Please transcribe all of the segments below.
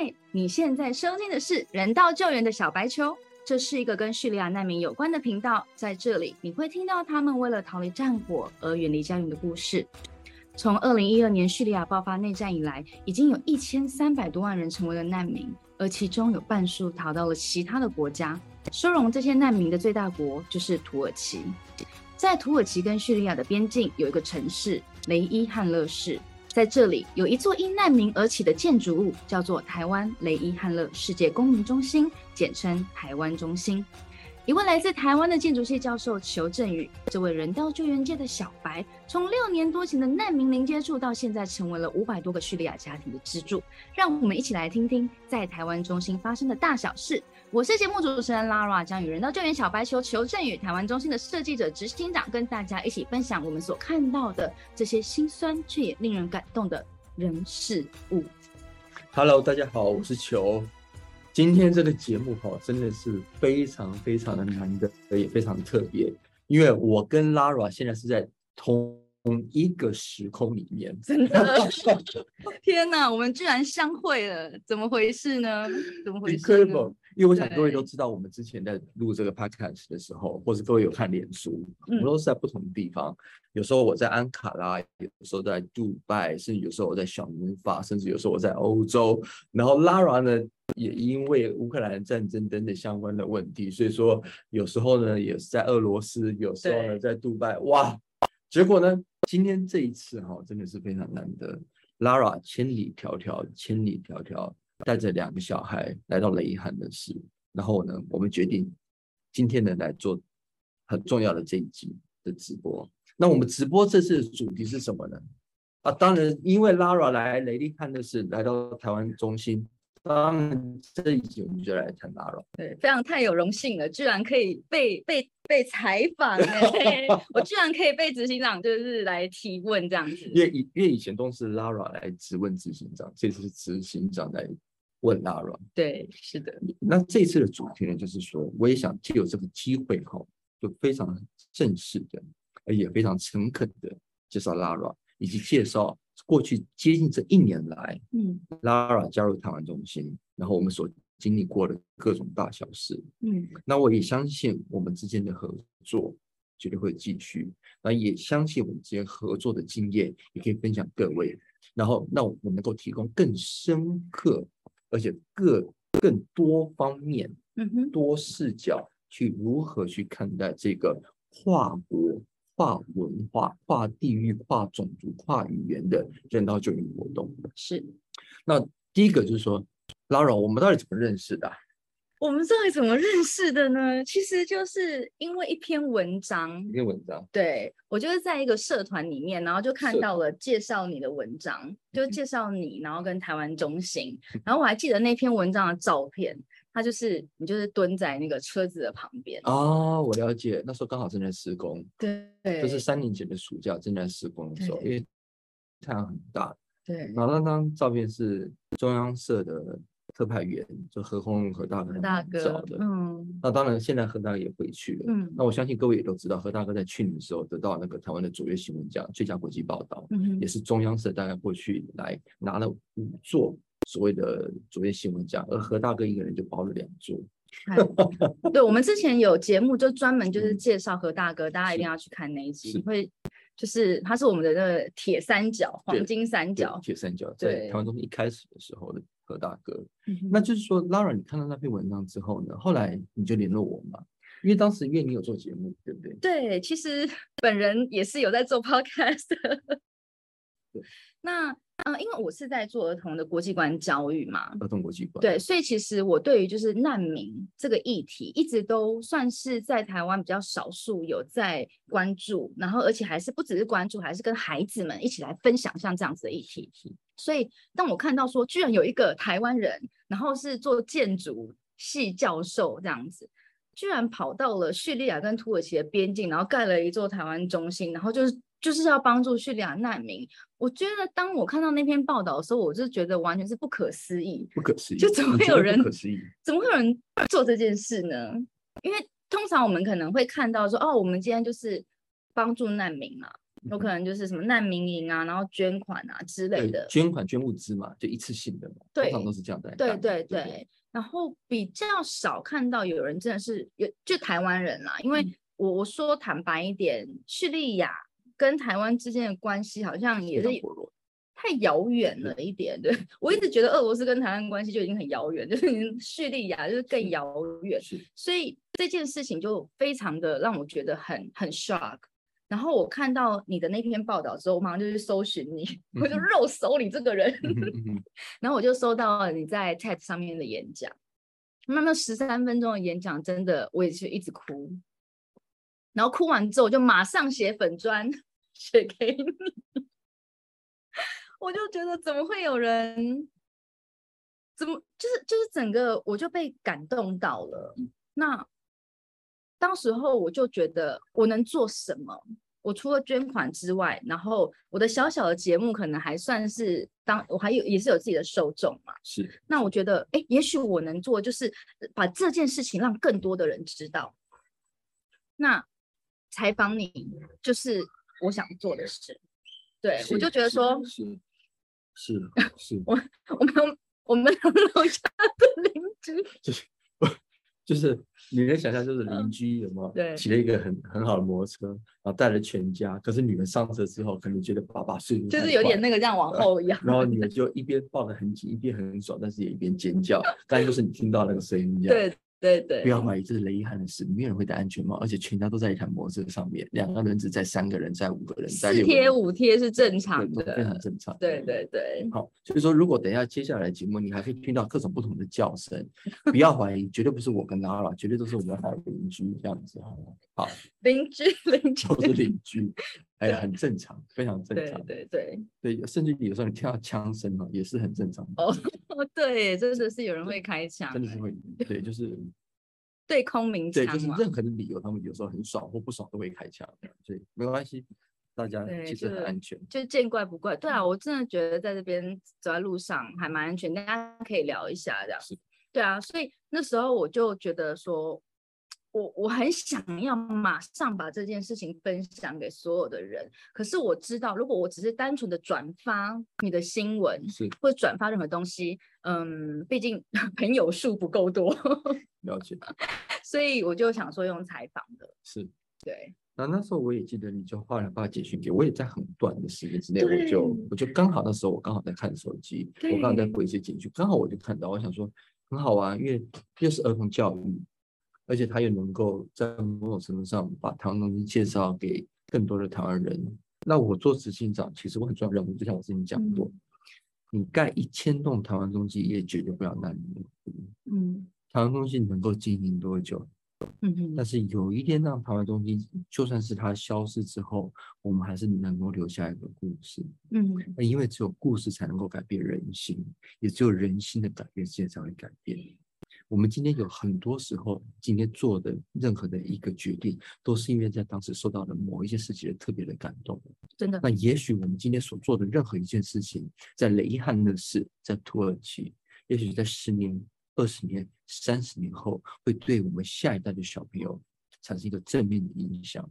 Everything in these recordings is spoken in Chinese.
嗨，你现在收听的是人道救援的小白球，这是一个跟叙利亚难民有关的频道。在这里，你会听到他们为了逃离战火而远离家园的故事。从二零一二年叙利亚爆发内战以来，已经有一千三百多万人成为了难民，而其中有半数逃到了其他的国家。收容这些难民的最大国就是土耳其。在土耳其跟叙利亚的边境有一个城市雷伊汉勒市。在这里有一座因难民而起的建筑物，叫做台湾雷伊汉勒世界公民中心，简称台湾中心。一位来自台湾的建筑系教授裘振宇，这位人道救援界的小白，从六年多前的难民零接触，到现在成为了五百多个叙利亚家庭的支柱。让我们一起来听听在台湾中心发生的大小事。我是节目主持人 Lara，将与人道救援小白球求证与、台湾中心的设计者执行长，跟大家一起分享我们所看到的这些心酸却也令人感动的人事物。Hello，大家好，我是球。今天这个节目哈，真的是非常非常的难得，也非常特别，因为我跟 Lara 现在是在同一个时空里面，真的，天哪，我们居然相会了，怎么回事呢？怎么回事！因为我想各位都知道，我们之前在录这个 podcast 的时候，或者各位有看脸书，我们都是在不同的地方。有时候我在安卡拉，有时候在杜拜，甚至有时候我在小明法，甚至有时候我在欧洲。然后 Lara 呢？也因为乌克兰战争等等相关的问题，所以说有时候呢也是在俄罗斯，有时候呢在杜拜，哇！结果呢，今天这一次哈，真的是非常难得。Lara 千里迢迢，千里迢迢带着两个小孩来到雷汉的事，然后呢，我们决定今天呢来做很重要的这一集的直播。那我们直播这次的主题是什么呢？啊，当然因为 Lara 来雷利汉的是来到台湾中心。当然，这一集我们就来谈拉了。对，非常太有荣幸了，居然可以被被被采访 我居然可以被执行长就是来提问这样子。因为以因为以前都是 Lara 来质问执行长，这次是执行长来问 Lara。对，是的。那这次的主题呢，就是说，我也想借有这个机会哈，就非常正式的，而也非常诚恳的介绍 Lara，以及介绍。过去接近这一年来，嗯，Lara 加入台湾中心，然后我们所经历过的各种大小事，嗯，那我也相信我们之间的合作绝对会继续，那也相信我们之间合作的经验也可以分享各位，然后那我能够提供更深刻而且各更多方面，多视角去如何去看待这个跨国。跨文化、跨地域、跨种族、跨语言的人道救援活动是。那第一个就是说，Lara，我们到底怎么认识的？我们到底怎么认识的呢？其实就是因为一篇文章，一篇文章。对我就是在一个社团里面，然后就看到了介绍你的文章，就介绍你，然后跟台湾中心，然后我还记得那篇文章的照片。它就是你，就是蹲在那个车子的旁边哦。我了解，那时候刚好正在施工，对，就是三年前的暑假正在施工的时候，因为太阳很大。对，然后那张照片是中央社的特派员，就何鸿何大哥大哥找的。嗯，那当然现在何大哥也回去了。嗯，那我相信各位也都知道，何大哥在去年的时候得到那个台湾的卓越新闻奖最佳国际报道，嗯，也是中央社大概过去来拿了五座。所谓的卓越新闻奖，而何大哥一个人就包了两座。对，我们之前有节目就专门就是介绍何大哥，大家一定要去看那一集，会就是他是我们的那个铁三角、黄金三角、铁三角，在台湾中心一开始的时候的何大哥。那就是说，Lara，你看到那篇文章之后呢，后来你就联络我嘛？因为当时因为你有做节目，对不对？对，其实 本人也是有在做 podcast。对，那。嗯，因为我是在做儿童的国际观教育嘛，儿童国际观对，所以其实我对于就是难民这个议题，一直都算是在台湾比较少数有在关注，然后而且还是不只是关注，还是跟孩子们一起来分享像这样子的议题。所以当我看到说，居然有一个台湾人，然后是做建筑系教授这样子，居然跑到了叙利亚跟土耳其的边境，然后盖了一座台湾中心，然后就是。就是要帮助叙利亚难民。我觉得当我看到那篇报道的时候，我就觉得完全是不可思议。不可思议，就怎么会有人？不可思议，怎么会有人做这件事呢？因为通常我们可能会看到说，哦，我们今天就是帮助难民嘛，有可能就是什么难民营啊，然后捐款啊之类的，捐款捐物资嘛，就一次性的嘛，通常都是这样的。对对对，然后比较少看到有人真的是有，就台湾人啦，因为我我说坦白一点，叙利亚跟台湾之间的关系好像也是。太遥远了一点，对 我一直觉得俄罗斯跟台湾关系就已经很遥远，就是叙利亚就是更遥远，所以这件事情就非常的让我觉得很很 shock。然后我看到你的那篇报道之后，我马上就去搜寻你，我就肉搜你这个人，然后我就搜到了你在 TED 上面的演讲，那那十三分钟的演讲真的我也是一直哭，然后哭完之后我就马上写粉砖写给你。我就觉得怎么会有人，怎么就是就是整个我就被感动到了。那当时候我就觉得我能做什么？我除了捐款之外，然后我的小小的节目可能还算是当我还有也是有自己的受众嘛。是。那我觉得哎，也许我能做就是把这件事情让更多的人知道。那采访你就是我想做的事。对，我就觉得说。是是，我我们我们楼下 的邻居就是你能想象，就是邻居有没有？对，骑了一个很很好的摩托车，然后带了全家。可是女儿上车之后，可能觉得爸爸睡就是有点那个这样往后仰，然后女儿就一边抱得很紧，一边很爽，但是也一边尖叫。但就是你听到那个声音，对。对对，不要怀疑，这是雷伊汉的事，没有人会戴安全帽，而且全家都在一台摩托车上面，两个轮子在三个人，在五个人，四贴五贴是正常的，非常正常。对对对，好，所以说如果等一下接下来节目，你还可以听到各种不同的叫声，不要怀疑，绝对不是我跟 Nara，绝对都是我们的邻居这样子，好，邻居邻居。都是邻居，哎，很正常，非常正常，对对对对，甚至有时候你听到枪声哦，也是很正常。哦，对，真的是有人会开枪，真的是会，对，就是。对空鸣枪，对，就是任何的理由，他们有时候很爽或不爽都会开枪，所以没关系，大家其实很安全，就见怪不怪。对啊，我真的觉得在这边走在路上还蛮安全，大家可以聊一下这样。对啊，所以那时候我就觉得说。我我很想要马上把这件事情分享给所有的人，可是我知道，如果我只是单纯的转发你的新闻，是或转发任何东西，嗯，毕竟 朋友数不够多，了解。所以我就想说用采访的，是对。那那时候我也记得，你就后来发简讯给我，也在很短的时间之内，我就我就刚好那时候我刚好在看手机，我刚好在回一些简讯，刚好我就看到，我想说很好玩，因为又是儿童教育。而且他也能够在某种程度上把台湾东西介绍给更多的台湾人。那我做执行长，其实我很重要任务，就像我之前讲过，你盖一千栋台湾中心也解决不了难民。嗯，台湾中心能够经营多久？嗯嗯。但是有一天让台湾中心，就算是它消失之后，我们还是能够留下一个故事。嗯。那因为只有故事才能够改变人心，也只有人心的改变，世界才会改变。我们今天有很多时候，今天做的任何的一个决定，都是因为在当时受到了某一些事情的特别的感动。真的。那也许我们今天所做的任何一件事情，在雷汉的事，在土耳其，也许在十年、二十年、三十年后，会对我们下一代的小朋友产生一个正面的影响。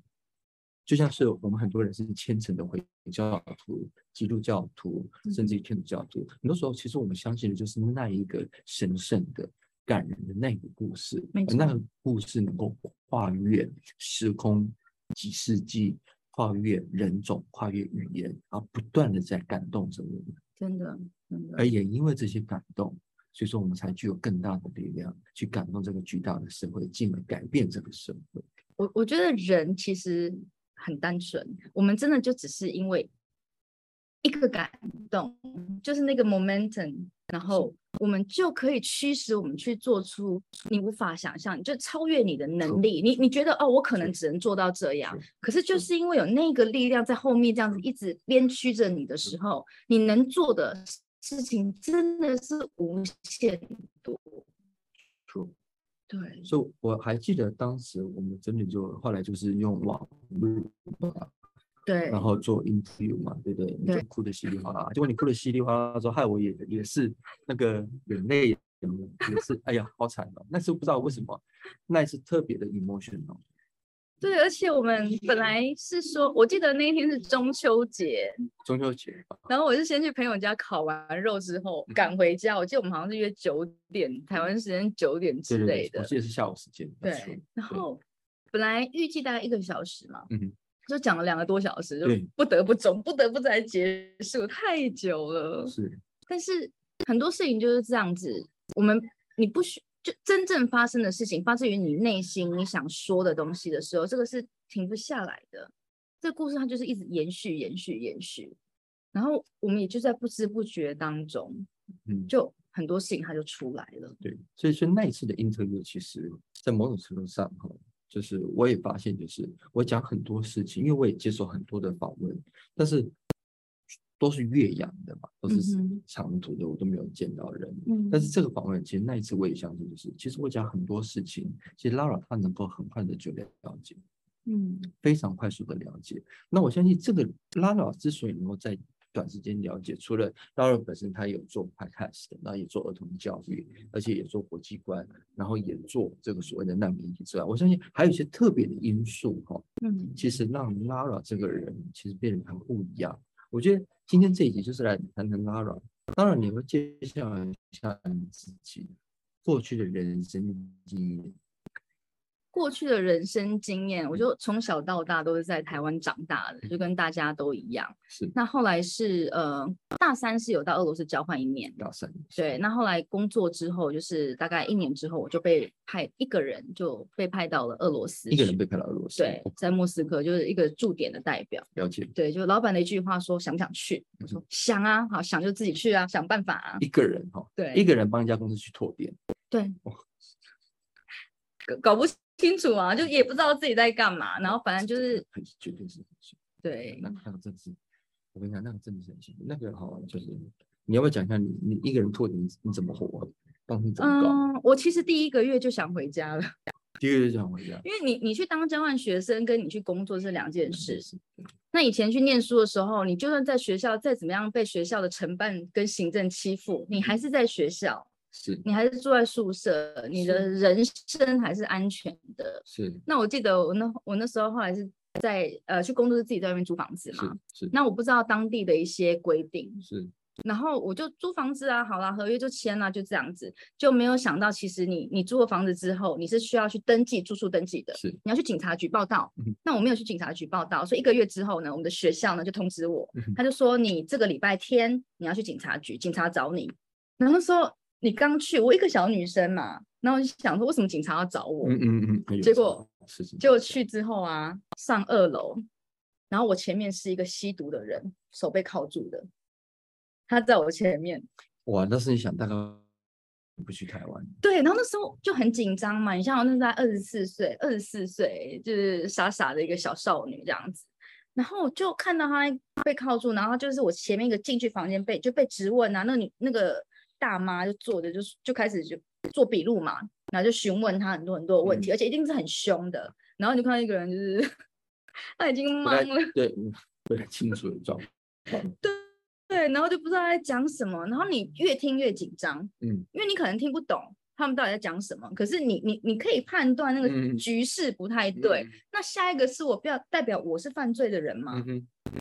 就像是我们很多人是虔诚的回教徒、基督教徒，甚至于天主教徒，很多时候其实我们相信的就是那一个神圣的。感人的那个故事，那个故事能够跨越时空、几世纪，跨越人种、跨越语言，而不断的在感动着我们。真的，真的。而也因为这些感动，所以说我们才具有更大的力量去感动这个巨大的社会，进而改变这个社会。我我觉得人其实很单纯，我们真的就只是因为一个感动，就是那个 momentum，然后。我们就可以驱使我们去做出你无法想象，就超越你的能力。你你觉得哦，我可能只能做到这样，可是就是因为有那个力量在后面这样子一直鞭驱着你的时候，你能做的事情真的是无限多。对，所以我还记得当时我们真的就后来就是用网络。对，然后做 interview 嘛，对不对？你就哭的稀里哗啦，结果你哭的稀里哗啦，说害我也也是那个眼泪也是，哎呀，好惨哦！那时候不知道为什么，那一次特别的 emotional，对，而且我们本来是说，我记得那一天是中秋节，中秋节，然后我是先去朋友家烤完肉之后赶回家。我记得我们好像是约九点，台湾时间九点之类的。我记得是下午时间。对，然后本来预计大概一个小时嘛，嗯，就讲了两个多小时，就不得不中，不得不再结束，太久了。是，但是很多事情就是这样子，我们你不需。就真正发生的事情，发自于你内心你想说的东西的时候，这个是停不下来的。这个故事它就是一直延续、延续、延续，然后我们也就在不知不觉当中，嗯，就很多事情它就出来了。对，所以说那一次的 interview，其实在某种程度上哈，就是我也发现，就是我讲很多事情，因为我也接受很多的访问，但是。都是岳阳的嘛，都是长途的，我都没有见到人。嗯，但是这个访问，其实那一次我也相信，就是其实我讲很多事情，其实 Lara 她能够很快的就了解，嗯，非常快速的了解。那我相信这个 Lara 之所以能够在短时间了解，除了 Laura 本身她有做 Podcast，然后也做儿童教育，而且也做国际观，然后也做这个所谓的难民题之外，我相信还有一些特别的因素哈，嗯，其实让 Laura 这个人其实变得很不一样。我觉得今天这一集就是来谈谈 Laura，当然你会介绍一下你自己过去的人生经验。过去的人生经验，我就从小到大都是在台湾长大的，就跟大家都一样。是。那后来是呃，大三是有到俄罗斯交换一年。大三。对。那后来工作之后，就是大概一年之后，我就被派一个人就被派到了俄罗斯。一个人被派到俄罗斯。对，在莫斯科就是一个驻点的代表。了解。对，就老板的一句话说：“想不想去？”我说：“想啊，好想就自己去啊，想办法啊。”一个人哈。对。一个人帮一家公司去拓店。对。搞搞不。清楚啊，就也不知道自己在干嘛，然后反正就是很绝对是很幸对，那那个真的是，我跟你讲，那个真的是很幸福。那个好就是你要不要讲一下你你一个人拓你你怎么活？当时怎么搞？嗯，我其实第一个月就想回家了。第一个月就想回家，因为你你去当交换学生跟你去工作是两件事。那以前去念书的时候，你就算在学校再怎么样被学校的承办跟行政欺负，你还是在学校。是你还是住在宿舍，你的人生还是安全的。是。那我记得我那我那时候后来是在呃去工作是自己在外面租房子嘛。是是。那我不知道当地的一些规定。是。然后我就租房子啊，好啦，合约就签了，就这样子，就没有想到其实你你租了房子之后，你是需要去登记住宿登记的。是。你要去警察局报道。那我没有去警察局报道，所以一个月之后呢，我们的学校呢就通知我，他就说你这个礼拜天你要去警察局，警察找你。然后说。你刚去，我一个小女生嘛，然后我就想说，为什么警察要找我？嗯嗯嗯。结果就去之后啊，上二楼，然后我前面是一个吸毒的人，手被铐住的，他在我前面。哇，那是你想大概不去台湾？对，然后那时候就很紧张嘛。你像我那时候二十四岁，二十四岁就是傻傻的一个小少女这样子，然后就看到他被铐住，然后就是我前面一个进去房间被就被质问啊，那女那个。大妈就坐着，就就开始就做笔录嘛，然后就询问他很多很多的问题，而且一定是很凶的。然后你就看到一个人，就是 他已经懵了，对，不太清楚的状况。对对，然后就不知道在讲什么，然后你越听越紧张，嗯，因为你可能听不懂他们到底在讲什么，可是你你你可以判断那个局势不太对。那下一个是我不要代表我是犯罪的人嘛？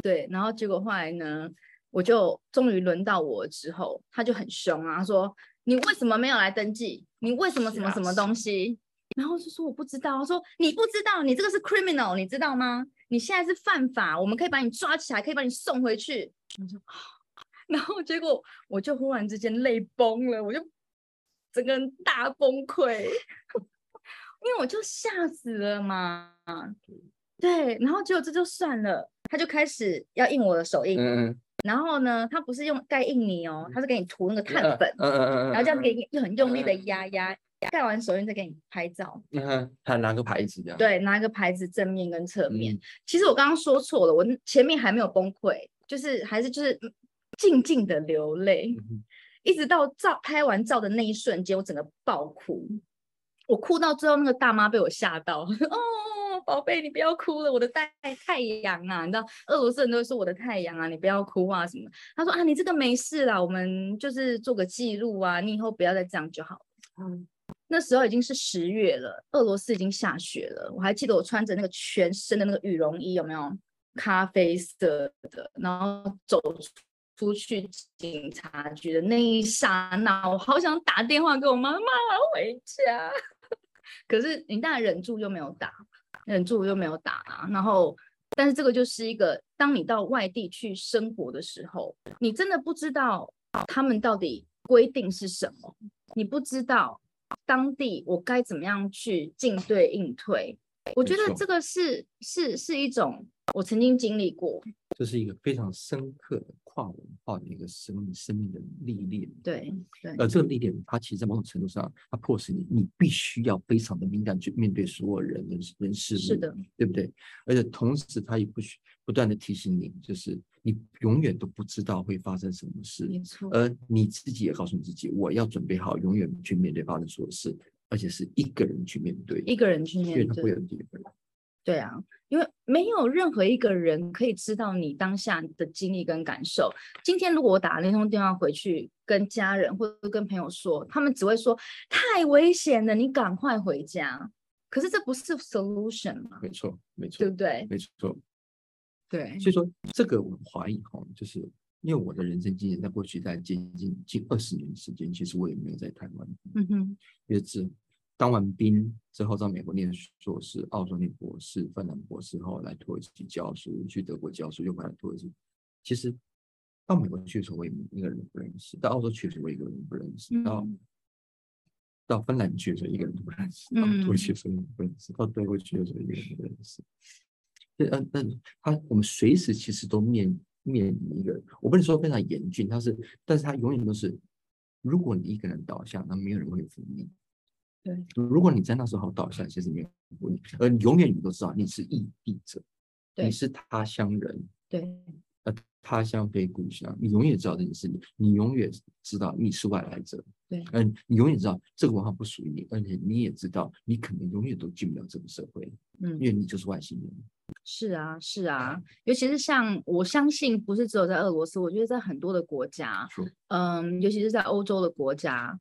对，然后结果后来呢？我就终于轮到我之后，他就很凶啊，他说：“你为什么没有来登记？你为什么什么什么东西？”然后就说：“我不知道。”他说：“你不知道，你这个是 criminal，你知道吗？你现在是犯法，我们可以把你抓起来，可以把你送回去。”我说：“然后结果我就忽然之间泪崩了，我就整个人大崩溃，因为我就吓死了嘛。对，然后结果这就算了，他就开始要印我的手印。然后呢，他不是用盖印泥哦，他是给你涂那个碳粉，嗯嗯嗯然后这样给你又很用力的压压，盖完手印再给你拍照。嗯，还拿个牌子这样。对，拿个牌子正面跟侧面。其实我刚刚说错了，我前面还没有崩溃，就是还是就是静静的流泪，一直到照拍完照的那一瞬间，我整个爆哭。我哭到最后，那个大妈被我吓到，哦。宝贝，你不要哭了，我的太太阳啊！你知道俄罗斯人都说我的太阳啊，你不要哭啊什么？他说啊，你这个没事啦，我们就是做个记录啊，你以后不要再这样就好了。嗯，那时候已经是十月了，俄罗斯已经下雪了。我还记得我穿着那个全身的那个羽绒衣，有没有？咖啡色的，然后走出去警察局的那一刹那，我好想打电话给我妈妈回家，可是你当然忍住又没有打，忍住又没有打啊。然后，但是这个就是一个，当你到外地去生活的时候，你真的不知道他们到底规定是什么，你不知道当地我该怎么样去进对应退。我觉得这个是是是一种。我曾经经历过，这是一个非常深刻的跨文化的一个生命生命的历练。对对，而这个历练，它其实在某种程度上，它迫使你，你必须要非常的敏感去面对所有人人人事物，是的，对不对？而且同时，它也不许不断的提醒你，就是你永远都不知道会发生什么事，没错。而你自己也告诉你自己，我要准备好，永远去面对发生所有事，而且是一个人去面对，一个人去面对，因为他会有第二个人。对啊，因为没有任何一个人可以知道你当下的经历跟感受。今天如果我打那通电话回去跟家人或者跟朋友说，他们只会说太危险了，你赶快回家。可是这不是 solution 吗？没错，没错，对不对？没错，对。所以说，这个我怀疑哈，就是因为我的人生经验，在过去在接近近二十年时间，其实我也没有在台湾，嗯哼，也只。当完兵之后，在美国念硕士，澳洲念博士，芬兰博士后来土耳其教书，去德国教书，又回来土耳其。其实到美国去的时候，我也一个人不认识；到澳洲去的时候，我一个人不认识；到到芬兰去的时候，一个人都不认识；到土耳其的时候，一个人不认识；到德国去的时候，一个人都不认识。对，嗯，那他我们随时其实都面面临一个，我不能说非常严峻，他是，但是他永远都是，如果你一个人倒下，那没有人会扶你。对，如果你在那时候倒下，其实没有问题，而永远你都知道你是异地者，你是他乡人，对，呃，他乡非故乡，你永远知道这件事，你你永远知道你是外来者，对，嗯，你永远知道这个文化不属于你，而且你也知道你可能永远都进不了这个社会，嗯，因为你就是外星人。是啊，是啊，尤其是像我相信，不是只有在俄罗斯，我觉得在很多的国家，嗯，尤其是在欧洲的国家。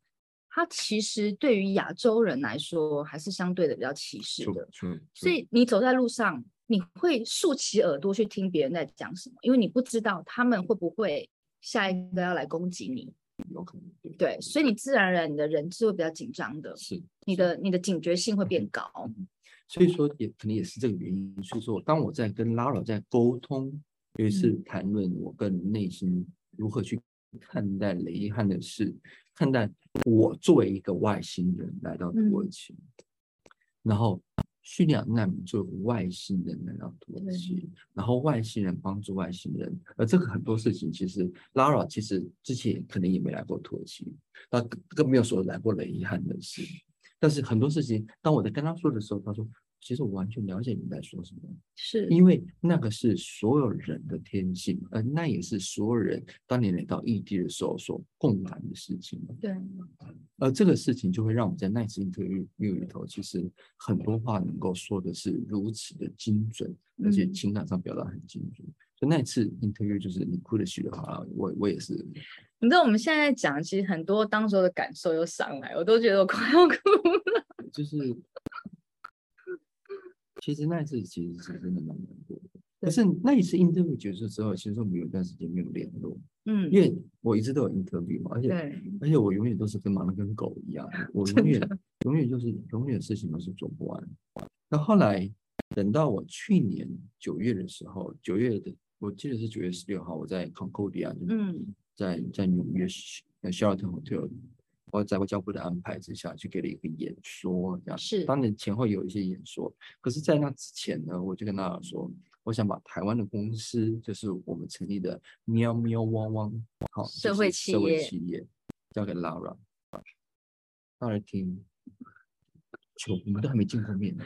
他其实对于亚洲人来说，还是相对的比较歧视的。所以你走在路上，你会竖起耳朵去听别人在讲什么，因为你不知道他们会不会下一个要来攻击你。有可能。对，所以你自然而然你的人是会比较紧张的。是。你的你的警觉性会变高。所以说，也可能也是这个原因。所以说，当我在跟拉 a 在沟通，也是谈论我跟内心如何去看待雷汉的事。看待我作为一个外星人来到土耳其，然后叙利亚难民作为外星人来到土耳其，然后外星人帮助外星人，而这个很多事情其实 Lara 其实之前可能也没来过土耳其，那更没有说来过的遗憾的事，但是很多事情当我在跟他说的时候，他说。其实我完全了解你在说什么，是因为那个是所有人的天性，而那也是所有人当你来到异地的时候所共感的事情。对，而这个事情就会让我们在那次 interview 里头，其实很多话能够说的是如此的精准，而且情感上表达很精准。所以那次 interview 就是你哭的许的话，我我也是。你知道我们现在讲，其实很多当时候的感受又上来，我都觉得我快要哭了。就是。其实那一次其实是真的蛮难过的，可是那一次 interview 结束之后，其实我们有一段时间没有联络，嗯，因为我一直都有 interview 嘛，而且而且我永远都是跟忙的跟狗一样，我永远永远就是永远事情都是做不完。那后来等到我去年九月的时候，九月的我记得是九月十六号，我在 Concordia，嗯，在在纽约 Sheraton Hotel。我在外交部的安排之下去给了一个演说，这样是。当然前后有一些演说，可是，在那之前呢，我就跟大家说，我想把台湾的公司，就是我们成立的喵喵汪汪，好社会企业，社会企业交给 Lara，大家听，就我们都还没见过面呢，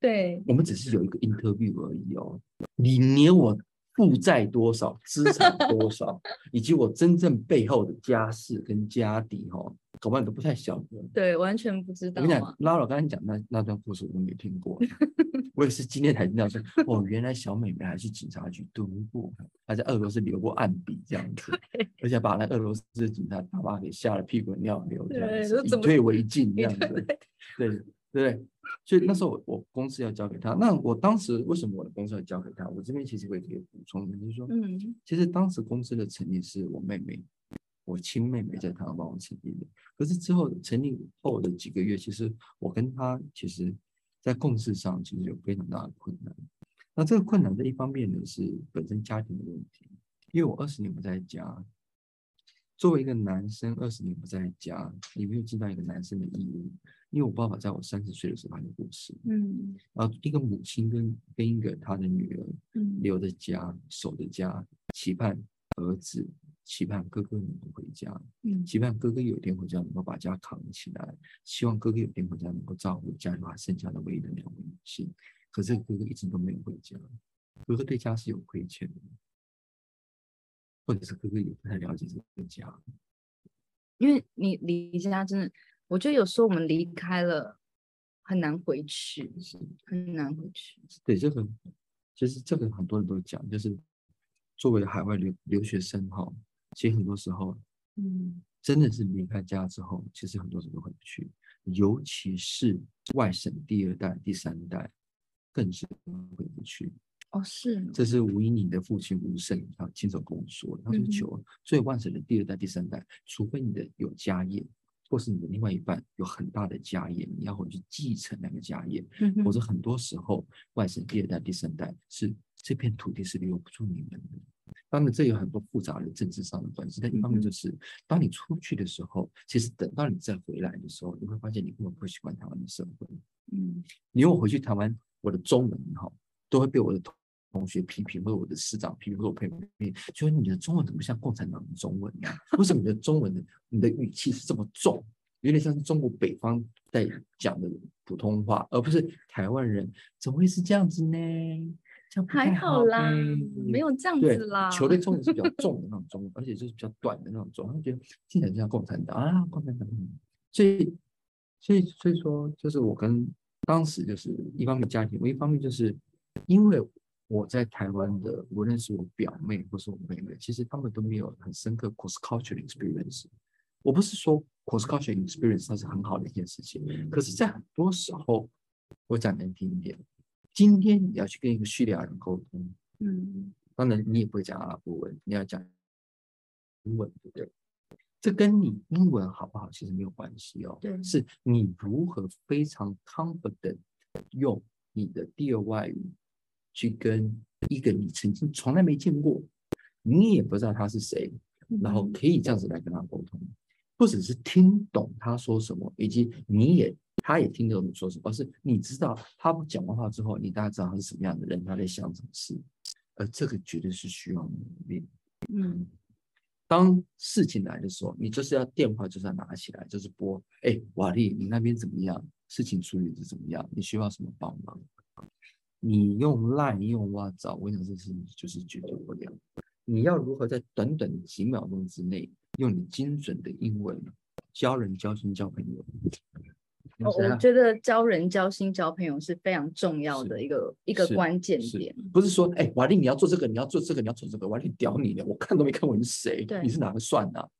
对，我们只是有一个 interview 而已哦，你连我。负债多少，资产多少，以及我真正背后的家世跟家底，哈，搞不好你都不太晓得。对，完全不知道。我跟你讲，拉老刚才讲那那段故事我都没听过，我也是今天才听到说，哦，原来小美美还去警察局蹲过，还在俄罗斯留过案底这样子，而且把那俄罗斯的警察大妈给吓得屁滚尿流这样子，以退为进这样子，对对。所以那时候我我公司要交给他，那我当时为什么我的公司要交给他？我这边其实我也可以补充的，就是说，嗯，其实当时公司的成立是我妹妹。我亲妹妹在台湾帮我成立的，可是之后成立后的几个月，其实我跟她其实，在共事上其实有非常大的困难。那这个困难的一方面呢，是本身家庭的问题，因为我二十年不在家，作为一个男生二十年不在家，你没有尽到一个男生的义务。因为我爸爸在我三十岁的时候他就过世，嗯，然后一个母亲跟跟一个他的女儿，嗯，留着家守着家，期盼儿子。期盼哥哥能够回家，嗯，期盼哥哥有一天回家能够把家扛起来，希望哥哥有一天回家能够照顾家里还剩下的唯一的两位女性。可是哥哥一直都没有回家，哥哥对家是有亏欠的，或者是哥哥也不太了解这个家。因为你离家真的，我觉得有时候我们离开了很难回去，很难回去。对这个，其实这个很多人都讲，就是作为海外留留学生哈。其实很多时候，嗯，真的是离开家之后，其实很多时候都回不去，尤其是外省第二代、第三代，更是回不去。哦，是，这是吴英颖的父亲吴胜他亲手跟我说，他说：“求，所以外省的第二代、第三代，除非你的有家业，或是你的另外一半有很大的家业，你要回去继承那个家业，否则很多时候外省第二代、第三代是这片土地是留不住你们的。”当然，这有很多复杂的政治上的关系。但一方面就是，当你出去的时候，其实等到你再回来的时候，你会发现你根本不习惯台湾的生活。嗯，你如果回去台湾，我的中文哈都会被我的同同学批评，或者我的师长批评，或者我朋友批评，就说你的中文怎么像共产党的中文呢？为什么你的中文的你的语气是这么重，有点像是中国北方在讲的普通话，而不是台湾人？怎么会是这样子呢？还好啦，没有这样子啦。球类中文是比较 重的那种中文，而且就是比较短的那种中文，他觉得听起来就像共产党啊，共产党。所以，所以，所以说，就是我跟当时就是一方面家庭，我一方面就是因为我在台湾的，无论是我表妹或是我妹妹，其实他们都没有很深刻 cross cultural experience。我不是说 cross cultural experience 它是很好的一件事情，可是，在很多时候，我讲难听一点。今天你要去跟一个叙利亚人沟通，嗯，当然你也不会讲阿拉伯文，你要讲英文，对不对？这跟你英文好不好其实没有关系哦，对，是你如何非常 confident 用你的第二外语去跟一个你曾经从来没见过，你也不知道他是谁，然后可以这样子来跟他沟通，不只是听懂他说什么，以及你也。他也听得懂你说什么，而是你知道他讲完话之后，你大概知道他是什么样的人，他在想什么事，而这个绝对是需要努力。嗯，当事情来的时候，你就是要电话就是要拿起来，就是拨。哎，瓦力，你那边怎么样？事情处理的怎么样？你需要什么帮忙？你用赖，你用挖找，我想这事就是解决不了。你要如何在短短几秒钟之内，用你精准的英文教人、交心、交朋友？我觉得交人、交心、交朋友是非常重要的一个一个关键点。不是说，哎，瓦力你要做这个，你要做这个，你要做这个，瓦力屌你的，我看都没看过你是谁，你是哪个算的？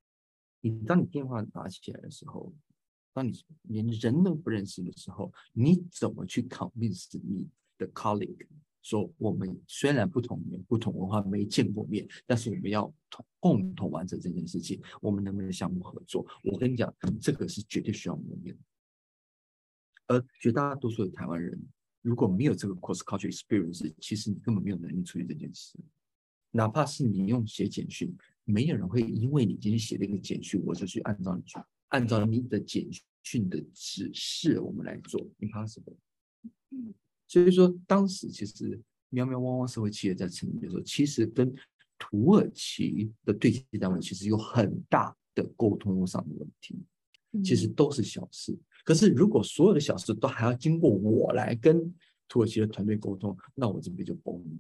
你当你电话打起来的时候，当你连人都不认识的时候，你怎么去 convince 你的 colleague 说，我们虽然不同年、不同文化，没见过面，但是我们要同共同完成这件事情，我们能不能相互合作？我跟你讲，这个是绝对需要磨练的。而绝大多数的台湾人，如果没有这个 cross culture experience，其实你根本没有能力处理这件事。哪怕是你用写简讯，没有人会因为你今天写了一个简讯，我就去按照你去按照你的简讯的指示我们来做，impossible。所以说，当时其实喵喵汪汪社会企业在成立的时候，其实跟土耳其的对接单位其实有很大的沟通上的问题，其实都是小事。可是，如果所有的小事都还要经过我来跟土耳其的团队沟通，那我这边就崩了，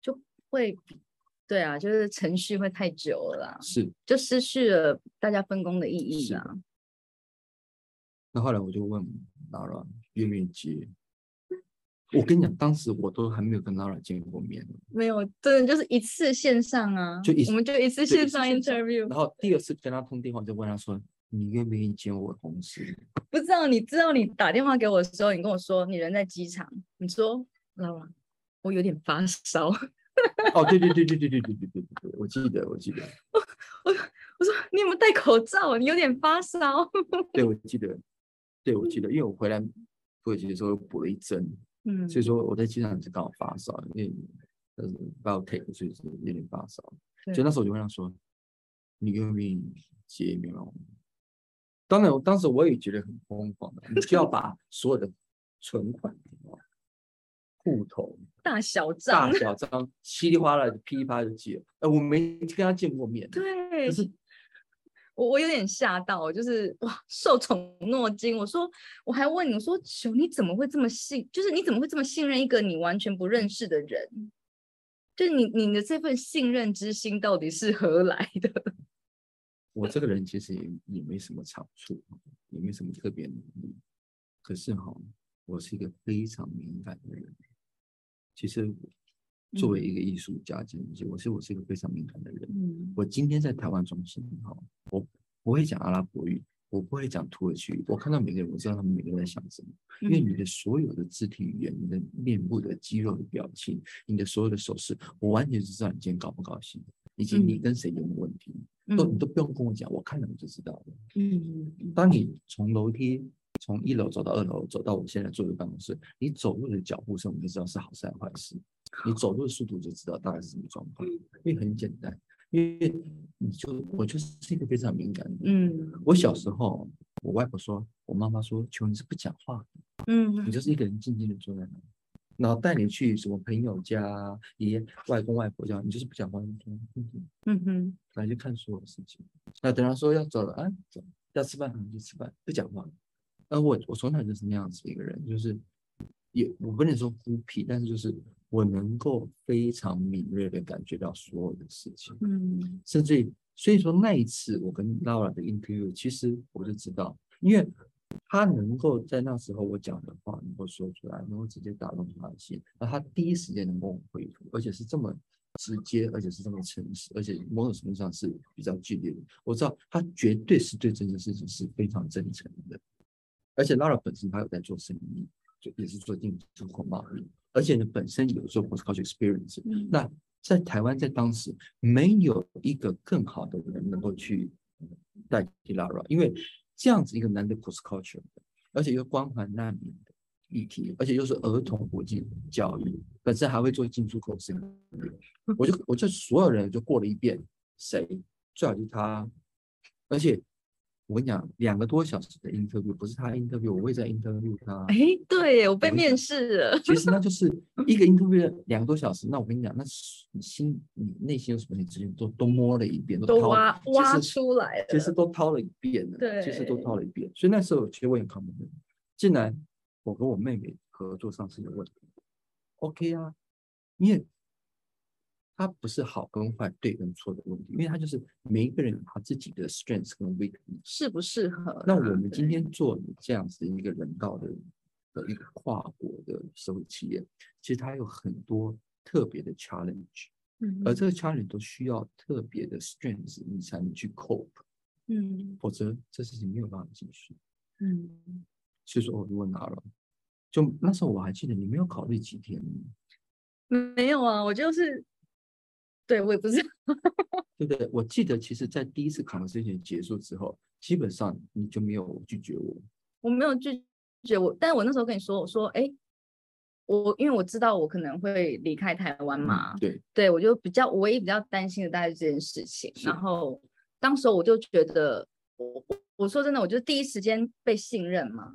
就会，对啊，就是程序会太久了，是，就失去了大家分工的意义啊。那后来我就问 Lara 愿不愿意接。我跟你讲，当时我都还没有跟 Lara 见过面，没有，真的就是一次线上啊，就一我们就一次线上 interview。然后第二次跟他通电话，就问他说：“你愿不愿意接我公司？”不知道，你知道你打电话给我的时候，你跟我说你人在机场，你说 Lara，我有点发烧。哦，对对对对对对对对对对，我记得我记得。我我说你有没有戴口罩？你有点发烧。对，我记得，对我记得，因为我回来土耳其的时候补了一针。嗯，所以说我在机场是刚好发烧，因为呃不要 take，所以是有点发烧。所以那时候我就跟他说：“你愿不愿意接面吗？”当然，我当时我也觉得很疯狂的，你就要把所有的存款、户头、大小账、大小账稀里哗啦的噼里啪啦就借。哎，我没跟他见过面，对，可是。我我有点吓到，就是哇，受宠若惊。我说，我还问你，我说，球你怎么会这么信？就是你怎么会这么信任一个你完全不认识的人？就是你你的这份信任之心到底是何来的？我这个人其实也也没什么长处，也没什么特别能力。可是哈，我是一个非常敏感的人。其实。作为一个艺术家，其实我是我是一个非常敏感的人。嗯，我今天在台湾中心，哈，我不会讲阿拉伯语，我不会讲土耳其语。我看到每个人，我知道他们每个人在想什么。因为你的所有的肢体语言、你的面部的肌肉的表情、你的所有的手势，我完全是知道你今天高不高兴，以及你跟谁有没有问题，都你都不用跟我讲，我看了我就知道了。嗯，当你从楼梯从一楼走到二楼，走到我现在坐的办公室，你走路的脚步声，我就知道是好事还是坏事。你走路的速度就知道大概是什么状况，因为很简单，因为你就我就是一个非常敏感的。嗯，我小时候，我外婆说，我妈妈说，求你是不讲话的，嗯，你就是一个人静静的坐在那，然后带你去什么朋友家、爷爷、外公外婆家，你就是不讲话，嗯哼，来去看所有的事情。那等他说要走了啊，走，要吃饭就吃饭，不讲话。而我我从小就是那样子一个人，就是也我不能说孤僻，但是就是。我能够非常敏锐的感觉到所有的事情，嗯，甚至所以说那一次我跟 Laura 的 interview，其实我就知道，因为他能够在那时候我讲的话能够说出来，能够直接打动他的心，而他第一时间能够回复，而且是这么直接，而且是这么诚实，而且某种程度上是比较剧烈的。我知道他绝对是对这件事情是非常真诚的，而且 Laura 本身他有在做生意，就也是做进出口贸易。而且呢，本身有做 post culture experience，那在台湾在当时没有一个更好的人能够去代替 Lara，因为这样子一个男的 post culture，而且又关怀难民的议题，而且又是儿童国际教育，本身还会做进出口生意，我就我就所有人就过了一遍，谁最好就是他，而且。我跟你讲，两个多小时的 interview 不是他 interview，我会在 interview 他。哎，对，我被面试了。其实那就是一个 interview 两个多小时。那我跟你讲，那你心你内心有什么，你之前都都摸了一遍，都挖挖出来了。其实都掏了一遍了。对，其实都掏了一遍。所以那时候其实我也 o m f 既然我跟我妹妹合作上是有问题，OK 啊，因为。它不是好跟坏、对跟错的问题，因为它就是每一个人有他自己的 strengths 跟 weakness，适不适合？那我们今天做这样子一个人道的的一个跨国的社会企业，其实它有很多特别的 challenge，嗯，而这个 challenge 都需要特别的 strengths，你才能去 cope，嗯，否则这事情没有办法继续，嗯，所以说我就问他了，就那时候我还记得你没有考虑几天，没有啊，我就是。对，我也不知道，对不对？我记得，其实，在第一次 conversation 结束之后，基本上你就没有拒绝我。我没有拒绝我，但是我那时候跟你说，我说，哎，我因为我知道我可能会离开台湾嘛，对，对我就比较唯一比较担心的大概是这件事情。然后，当时我就觉得，我我说真的，我就第一时间被信任嘛，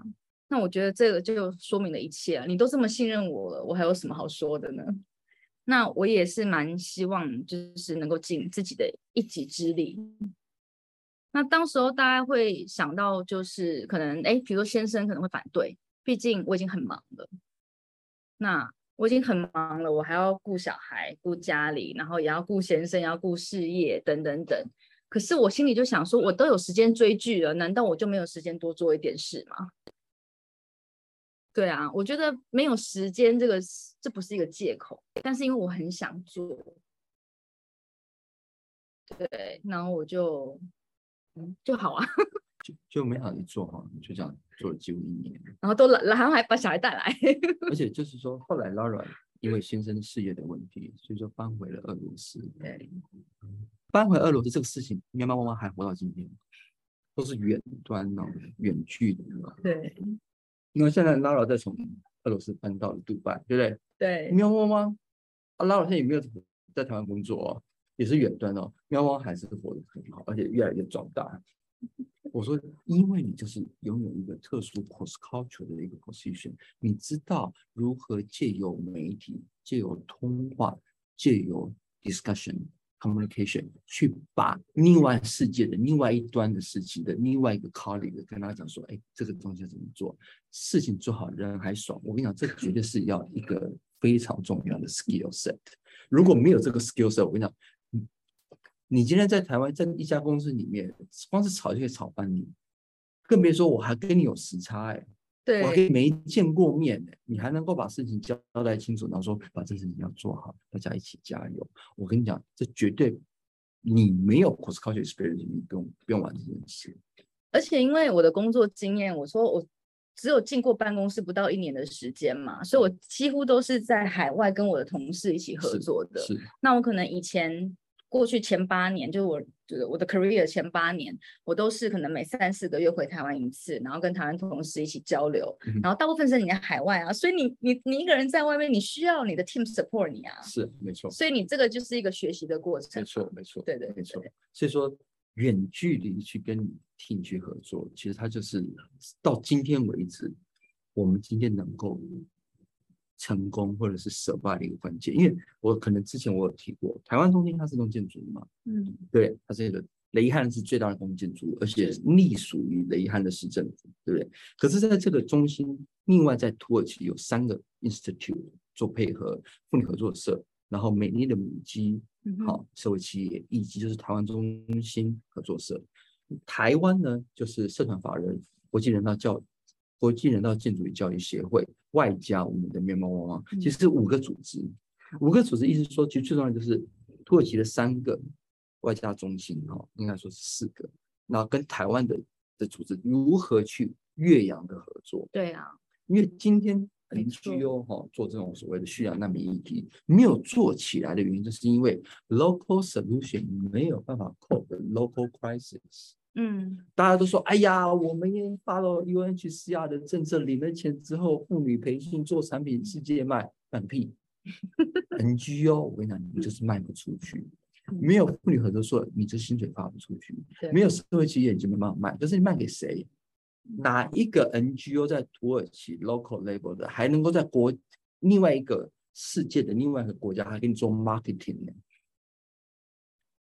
那我觉得这个就说明了一切。啊你都这么信任我了，我还有什么好说的呢？那我也是蛮希望，就是能够尽自己的一己之力。那当时候大家会想到，就是可能，哎，比如说先生可能会反对，毕竟我已经很忙了。那我已经很忙了，我还要顾小孩、顾家里，然后也要顾先生，要顾事业等等等。可是我心里就想说，我都有时间追剧了，难道我就没有时间多做一点事吗？对啊，我觉得没有时间这个这不是一个借口，但是因为我很想做，对，然后我就嗯就好啊，就就没好一做哈，就这样做了几乎一年，然后都来，然后还把小孩带来，而且就是说后来 Laura 因为先生事业的问题，所以说搬回了俄罗斯。对，搬回俄罗斯这个事情，喵喵妈妈还活到今天，都是远端哦，远距离哦。对，因为现在 Lara 在从俄罗斯搬到了杜拜，对不对？对，喵汪汪？啊，Lara 现在也没有在台湾工作哦，也是远端哦。喵汪还是活得很好，而且越来越壮大。我说，因为你就是拥有一个特殊 cross culture 的一个 position，你知道如何借由媒体、借由通话、借由 discussion communication 去把另外世界的另外一端的事情的另外一个 colleague 跟他讲说，哎，这个东西怎么做？事情做好，人还爽。我跟你讲，这绝对是要一个非常重要的 skill set。如果没有这个 skill set，我跟你讲。你今天在台湾，在一家公司里面，光是吵就可以吵翻你，更别说我还跟你有时差哎，对，我跟没见过面的，你还能够把事情交代清楚，然后说把这事情要做好，大家一起加油。我跟你讲，这绝对你没有 cross culture experience，你不用不用玩这件事。而且因为我的工作经验，我说我只有进过办公室不到一年的时间嘛，所以我几乎都是在海外跟我的同事一起合作的。是，那我可能以前。过去前八年，就是我，我的 career 前八年，我都是可能每三四个月回台湾一次，然后跟台湾同事一起交流，然后大部分是你在海外啊，所以你你你一个人在外面，你需要你的 team support 你啊，是没错，所以你这个就是一个学习的过程，没错没错，对对没错，所以说远距离去跟 team 去合作，其实它就是到今天为止，我们今天能够。成功或者是失败的一个关键，因为我可能之前我有提过，台湾中心它是栋建筑嘛，嗯，对，它是一个雷汉是最大的公建筑，而且隶属于雷汉的市政府，对不对？可是在这个中心，另外在土耳其有三个 institute 做配合，妇女合作社，然后美丽的母鸡，好社会企业，以及就是台湾中心合作社，台湾呢就是社团法人国际人道教。国际人道建筑与教育协会，外加我们的面包妈妈，其实五个组织，五个组织，意思说，其实最重要就是土耳其的三个外加中心，哈，应该说是四个，那跟台湾的的组织如何去岳阳的合作？对啊，因为今天 NGO 哈做这种所谓的叙利亚难民议题没有做起来的原因，就是因为 local solution 没有办法 cope local crisis。嗯，大家都说，哎呀，我们发了 UNHCR 的政策，领了钱之后，妇女培训做产品，世界卖，放屁。NGO，我跟你讲，你就是卖不出去。没有妇女合作社，你这薪水发不出去。没有社会企业，你就没办法卖。就是你卖给谁？哪一个 NGO 在土耳其 local label 的，还能够在国另外一个世界的另外一个国家，还给你做 marketing 呢？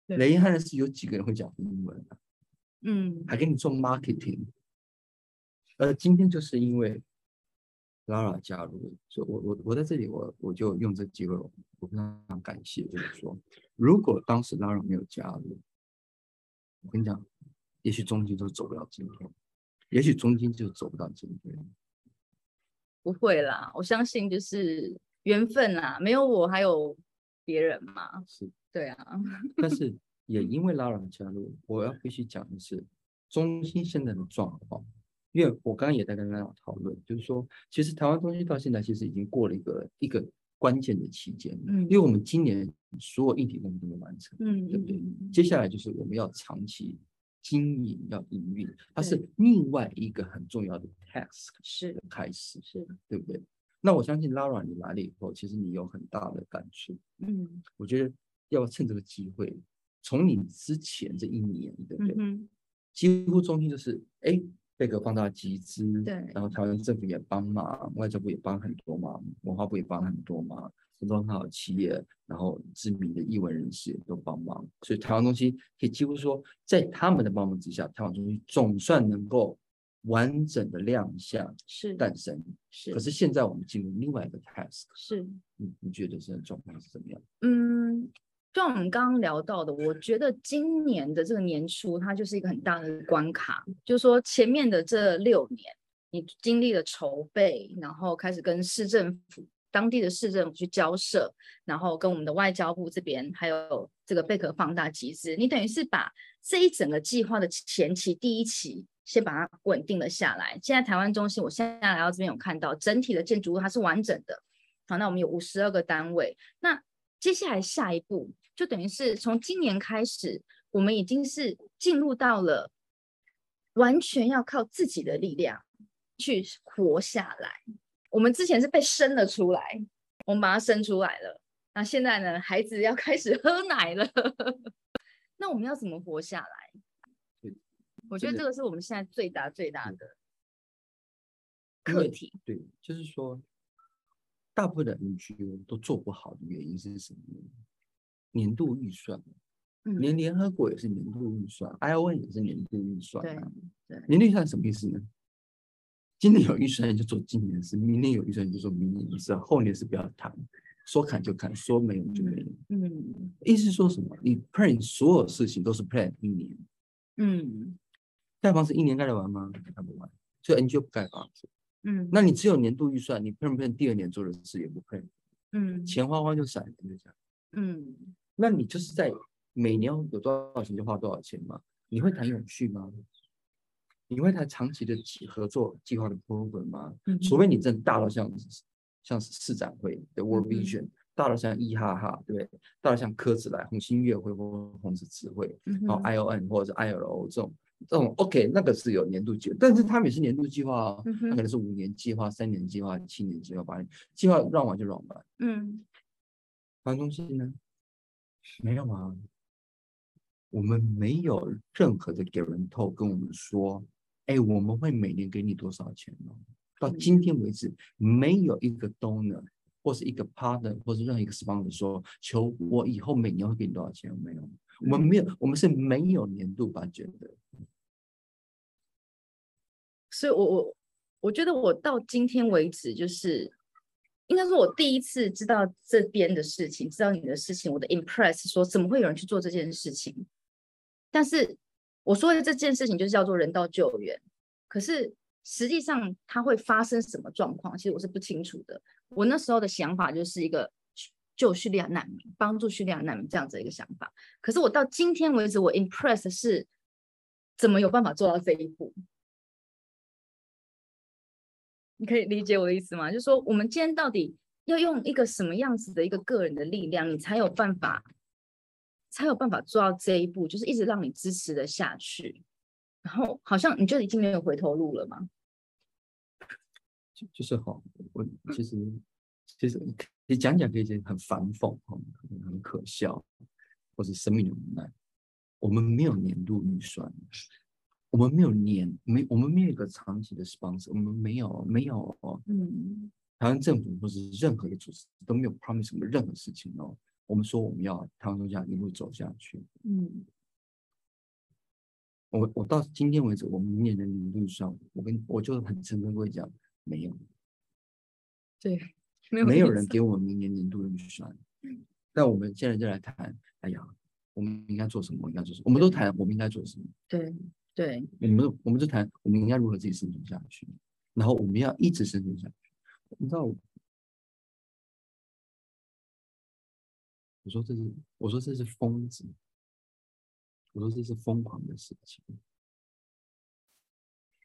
雷汉的是有几个人会讲英文的？嗯，还给你做 marketing，呃，今天就是因为 Lara 加入，所以我我我在这里，我我就用这个机会，我非常感谢，就是说，如果当时 Lara 没有加入，我跟你讲，也许中间就走不到今天，也许中间就走不到今天。不会啦，我相信就是缘分啦，没有我还有别人嘛，是，对啊，但是。也因为拉朗加入，我要必须讲的是中心现在的状况，因为我刚刚也在跟大家讨论，就是说，其实台湾中心到现在其实已经过了一个一个关键的期间，嗯，因为我们今年所有议题我们都没完成，嗯，对不对？接下来就是我们要长期经营，要营运，它是另外一个很重要的 task，是。开始，是，对不对？那我相信拉软你来了以后，其实你有很大的感触，嗯，我觉得要趁这个机会。从你之前这一年，对不对？几乎中心就是，哎，贝壳放大集资，对，然后台湾政府也帮忙，外交部也帮很多忙，文化部也帮很多忙，很多很好的企业，然后知名的艺文人士也都帮忙，所以台湾中心可以几乎说，在他们的帮忙之下，台湾中心总算能够完整的亮相，是诞生，是。可是现在我们进入另外一个 task，是，你你觉得现在状况是怎么样？嗯。就我们刚刚聊到的，我觉得今年的这个年初，它就是一个很大的关卡。就是说，前面的这六年，你经历了筹备，然后开始跟市政府、当地的市政府去交涉，然后跟我们的外交部这边，还有这个贝壳放大机制，你等于是把这一整个计划的前期第一期先把它稳定了下来。现在台湾中心，我现在来到这边有看到整体的建筑物它是完整的。好，那我们有五十二个单位，那接下来下一步。就等于是从今年开始，我们已经是进入到了完全要靠自己的力量去活下来。我们之前是被生了出来，我们把它生出来了。那现在呢，孩子要开始 喝奶了，那我们要怎么活下来？我觉得这个是我们现在最大最大的课题。对，就是说，大部分的 NGO 都做不好的原因是什么？年度预算，连联合国也是年度预算，ION 也是年度预算。对对，年度预算什么意思呢？今年有预算就做今年的事，明年有预算就做明年的事，后年是不要谈，说砍就砍，说没有就没有。嗯，意思说什么？你 plan 所有事情都是 plan 一年。嗯，盖房子一年盖得完吗？盖不完，所以 NGO 不盖房子。嗯，那你只有年度预算，你 plan 不 plan 第二年做的事也不 plan。嗯，钱花花就散，就这样。嗯。那你就是在每年有多少钱就花多少钱吗？你会谈永续吗？你会谈长期的合作计划的 program 吗？除非你真的大到像像市展会的 World Vision，大到像一哈哈，对不对？大到像科子来红星月会或红子词汇，然后 ION 或者是 ILO 这种这种 OK，那个是有年度计划，但是他们也是年度计划哦，那可能是五年计划、三年计划、七年计划、八年计划，让完就让完。嗯，环中心呢？没有啊，我们没有任何的给人透跟我们说，哎，我们会每年给你多少钱呢？到今天为止，没有一个 donor 或是一个 partner 或是任何一个 sponsor 说，求我以后每年会给你多少钱？没有，我们没有，我们是没有年度 budget 的。所以，我我我觉得我到今天为止就是。应该说，我第一次知道这边的事情，知道你的事情，我的 impress 说怎么会有人去做这件事情？但是我说的这件事情就是叫做人道救援，可是实际上它会发生什么状况，其实我是不清楚的。我那时候的想法就是一个救叙利亚难民，帮助叙利亚难民这样子一个想法。可是我到今天为止，我 impress 是怎么有办法做到这一步？你可以理解我的意思吗？就是说，我们今天到底要用一个什么样子的一个个人的力量，你才有办法，才有办法做到这一步，就是一直让你支持的下去。然后，好像你就已经没有回头路了吗？就就是好，我其实其实你讲讲可以很反讽，很很可笑，或是生命的无奈。我们没有年度预算。我们没有年没，我们没有一个长期的 sponsor，我们没有没有哦，嗯，台湾政府或是任何一个组织都没有 promise 什么任何事情哦。我们说我们要台湾中下一路走下去，嗯，我我到今天为止，我们明年的年度上，我跟我就很诚恳会讲，没有，对，没有没有人给我们明年年度的预算，那我们现在就来谈，哎呀，我们应该做什么？应该做什么？我们都谈我们应该做什么？对。对，你们我们就谈我们应该如何自己生存下去，然后我们要一直生存下去。你知道，我说这是我说这是疯子，我说这是疯狂的事情。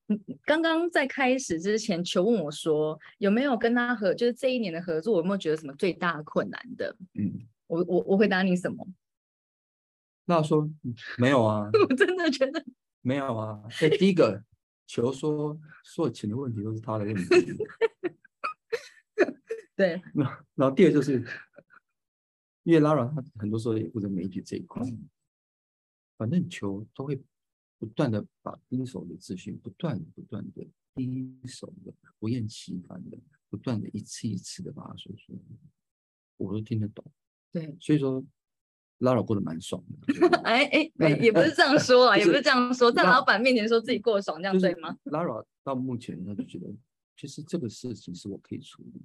嗯，刚刚在开始之前，求问我说有没有跟他合，就是这一年的合作，有没有觉得什么最大的困难的？嗯，我我我回答你什么？那说没有啊，我真的觉得。没有啊，这，第一个球说所有钱的问题都是他的问题。对，那然后第二就是，因为拉软他很多时候也负责媒体这一块，反正球都会不断的把第一手的资讯，不断不断的第一手的不厌其烦的，不断的一次一次的把它说出来，我都听得懂。对，所以说。拉老过得蛮爽的，哎哎，也不是这样 说啊，也不是这样说，在老板面前说自己过得爽，这样对吗？拉老到目前他就觉得，其实这个事情是我可以处理。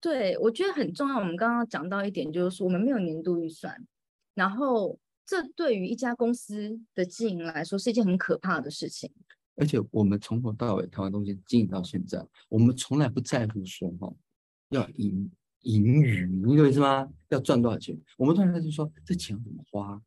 对，我觉得很重要。我们刚刚讲到一点，就是说我们没有年度预算，然后这对于一家公司的经营来说是一件很可怕的事情。而且我们从头到尾台湾东西经营到现在，我们从来不在乎说哈要盈盈余，你有意思吗？要赚多少钱？我们突然就说这钱怎么花？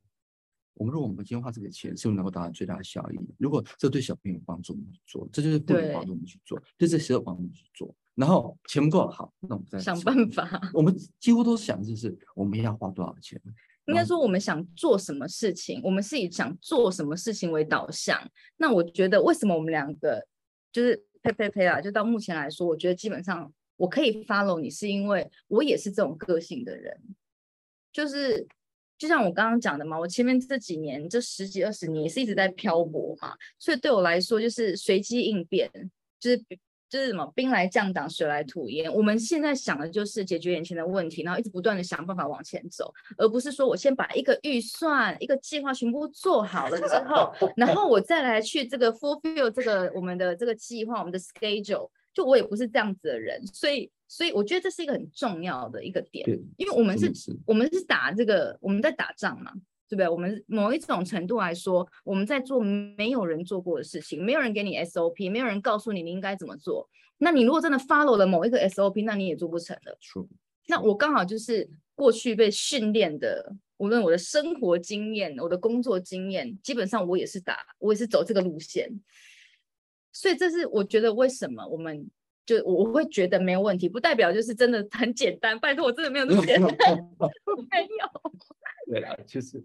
我们说我们今天花这个钱是不是能够达到最大的效益？如果这对小朋友有帮助，我们去做；这就是对有帮助，我们去做；对这谁有帮助，去做。然后钱不够好，那我们再想办法。我们几乎都是想就是我们要花多少钱。应该说我们想做什么事情，我们是以想做什么事情为导向。那我觉得为什么我们两个就是呸呸呸啊？就到目前来说，我觉得基本上我可以 follow 你，是因为我也是这种个性的人。就是就像我刚刚讲的嘛，我前面这几年这十几二十年也是一直在漂泊嘛，所以对我来说就是随机应变，就是。就是什么兵来将挡，水来土掩。我们现在想的就是解决眼前的问题，然后一直不断的想办法往前走，而不是说我先把一个预算、一个计划全部做好了之后，然后我再来去这个 fulfill 这个我们的这个计划、我们的 schedule。就我也不是这样子的人，所以，所以我觉得这是一个很重要的一个点，因为我们是，我们是打这个，我们在打仗嘛。对不对？我们某一种程度来说，我们在做没有人做过的事情，没有人给你 SOP，没有人告诉你你应该怎么做。那你如果真的 follow 了某一个 SOP，那你也做不成的。那我刚好就是过去被训练的，无论我的生活经验、我的工作经验，基本上我也是打，我也是走这个路线。所以这是我觉得为什么我们就我会觉得没有问题，不代表就是真的很简单。拜托，我真的没有那么简单，没有。对啊，其实。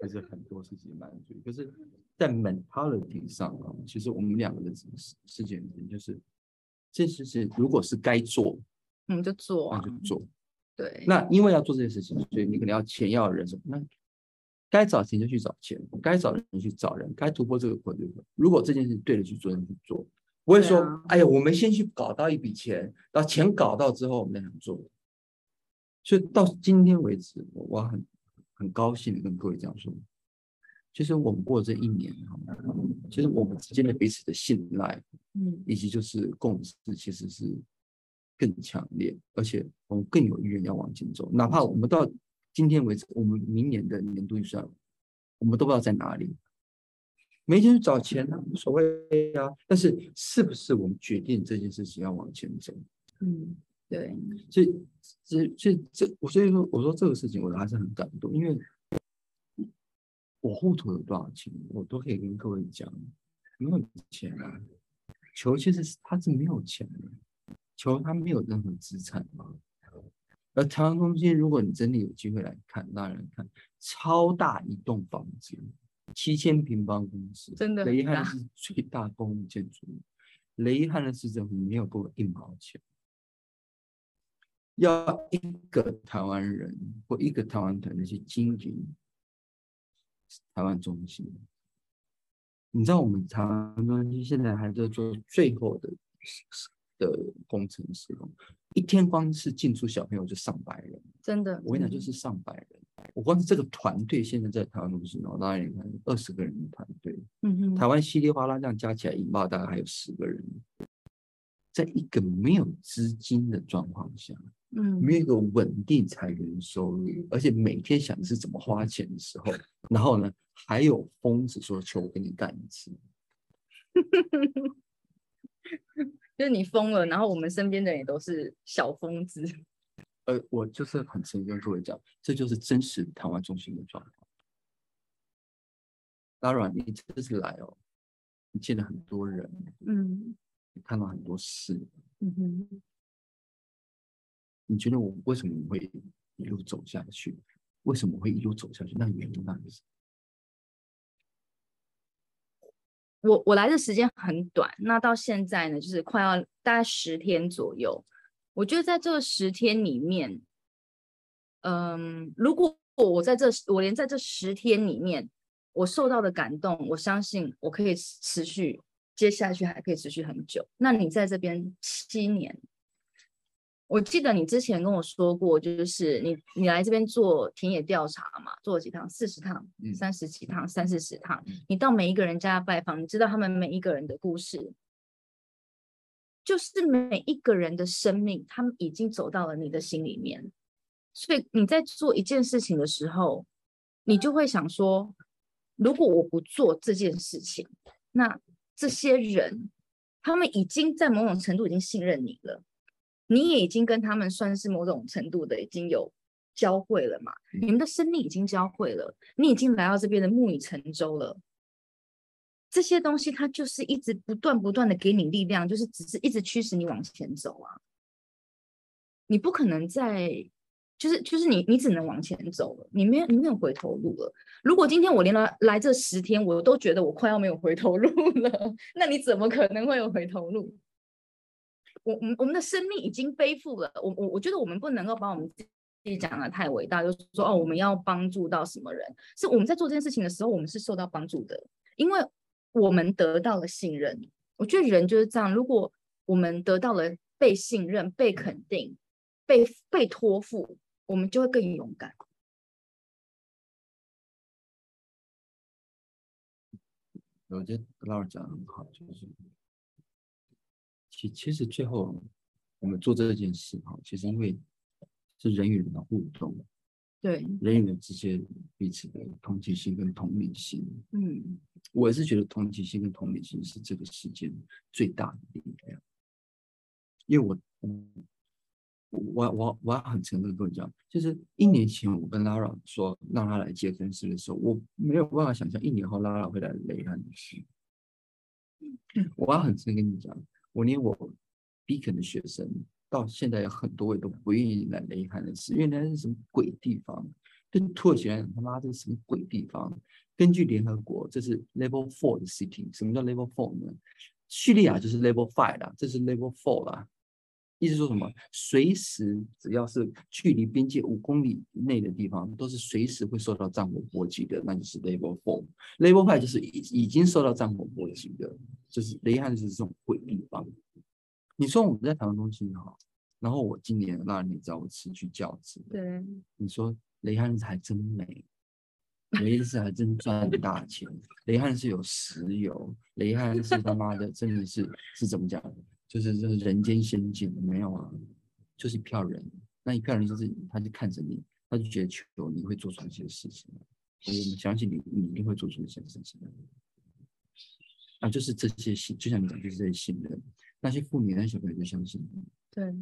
还是很多事情蛮注意，可是，在 mentality 上啊，其实我们两个的事事件就是，这事情如果是该做，我们就做，那就做。对。那因为要做这件事情，所以你可能要钱，要人手。那该找钱就去找钱，该找人去找人，该突破这个困就如果这件事对的去做，就去做。不会说，哎呀，我们先去搞到一笔钱，然后钱搞到之后，我们再想做。所以到今天为止，我很。很高兴跟各位这样说，其实我们过这一年哈，其实我们之间的彼此的信赖，嗯，以及就是共识，其实是更强烈，而且我们更有意愿要往前走。哪怕我们到今天为止，我们明年的年度预算，我们都不知道在哪里，没钱去找钱呢，无所谓啊。但是是不是我们决定这件事情要往前走？嗯。对，所以，这、这、这，我所以说，我说这个事情，我还是很感动，因为我户头有多少钱，我都可以跟各位讲，没有钱啊。球其实是他是没有钱的，球他没有任何资产嘛。而台湾中心，如果你真的有机会来看，让人看超大一栋房子，七千平方公尺，真的，雷汉是最大公共建筑，雷汉的市政府没有给我一毛钱。要一个台湾人或一个台湾团队去经营台湾中心，你知道我们台湾中心现在还在做最后的的工程师一天光是进出小朋友就上百人，真的，我跟你讲就是上百人。我光是这个团队现在在台湾中心哦，当然你看二十个人的团队，嗯哼，台湾稀里哗啦这样加起来引爆大概还有十个人，在一个没有资金的状况下。嗯，没有一个稳定财源收入，而且每天想的是怎么花钱的时候，然后呢，还有疯子说求我跟你干一次，就是你疯了，然后我们身边的人也都是小疯子。呃，我就是很诚心跟各位讲，这就是真实台湾中心的状况。当然，你这次来哦，你见了很多人，嗯，你看到很多事，嗯哼。你觉得我为什么会一路走下去？为什么会一路走下去？那原因那是？我我来的时间很短，那到现在呢，就是快要大概十天左右。我觉得在这十天里面，嗯，如果我在这，我连在这十天里面，我受到的感动，我相信我可以持续，接下去还可以持续很久。那你在这边七年？我记得你之前跟我说过，就是你你来这边做田野调查嘛，做了几趟，四十趟、三十几趟、三四十趟，你到每一个人家拜访，你知道他们每一个人的故事，就是每一个人的生命，他们已经走到了你的心里面。所以你在做一件事情的时候，你就会想说，如果我不做这件事情，那这些人他们已经在某种程度已经信任你了，你也已经跟他们算是某种程度的已经有交汇了嘛？你们的生命已经交汇了，你已经来到这边的木已成舟了。这些东西它就是一直不断不断的给你力量，就是只是一直驱使你往前走啊。你不可能再。就是就是你你只能往前走了，你没有你没有回头路了。如果今天我连来来这十天，我都觉得我快要没有回头路了，那你怎么可能会有回头路？我我们我们的生命已经背负了，我我我觉得我们不能够把我们自己讲的太伟大，就是说哦，我们要帮助到什么人？是我们在做这件事情的时候，我们是受到帮助的，因为我们得到了信任。我觉得人就是这样，如果我们得到了被信任、被肯定、被被托付。我们就会更勇敢。我觉得老师讲的很好，就是其其实最后我们做这件事哈，其实因为是人与人的互动，对人与人之间彼此的同情心跟同理心。嗯，我是觉得同情心跟同理心是这个世界最大的力量，因为我嗯。我我我要很诚恳的跟你讲，就是一年前我跟 Lara 说让他来接公司的时候，我没有办法想象一年后 Lara 会来雷汉的事。我要很诚恳跟你讲，我连我 Beacon 的学生到现在有很多位都不愿意来雷汉的事，因为那是什么鬼地方？这土耳其人他妈这是什么鬼地方？根据联合国，这是 Level Four 的 city。什么叫 Level Four 呢？叙利亚就是 Level Five 啦，这是 Level Four 啦。意思说什么？随时只要是距离边界五公里内的地方，都是随时会受到战火波及的，那就是 Level Four。Level Five 就是已已经受到战火波及的，就是雷汉是这种鬼地方。你说我们在台湾中心哈，然后我今年那你知道我辞去教职，对，你说雷汉是还真美，雷汉是还真赚大钱，雷汉是有石油，雷汉是他妈的真的是是怎么讲？就是就是人间仙境没有啊，就是一票人，那一票人就是他就看着你，他就觉得求你会做出一些事情，我们相信你，你一定会做出一些事情。啊，就是这些信，就像你讲，就是这些信任，那些妇女、那些小朋友就相信你。对，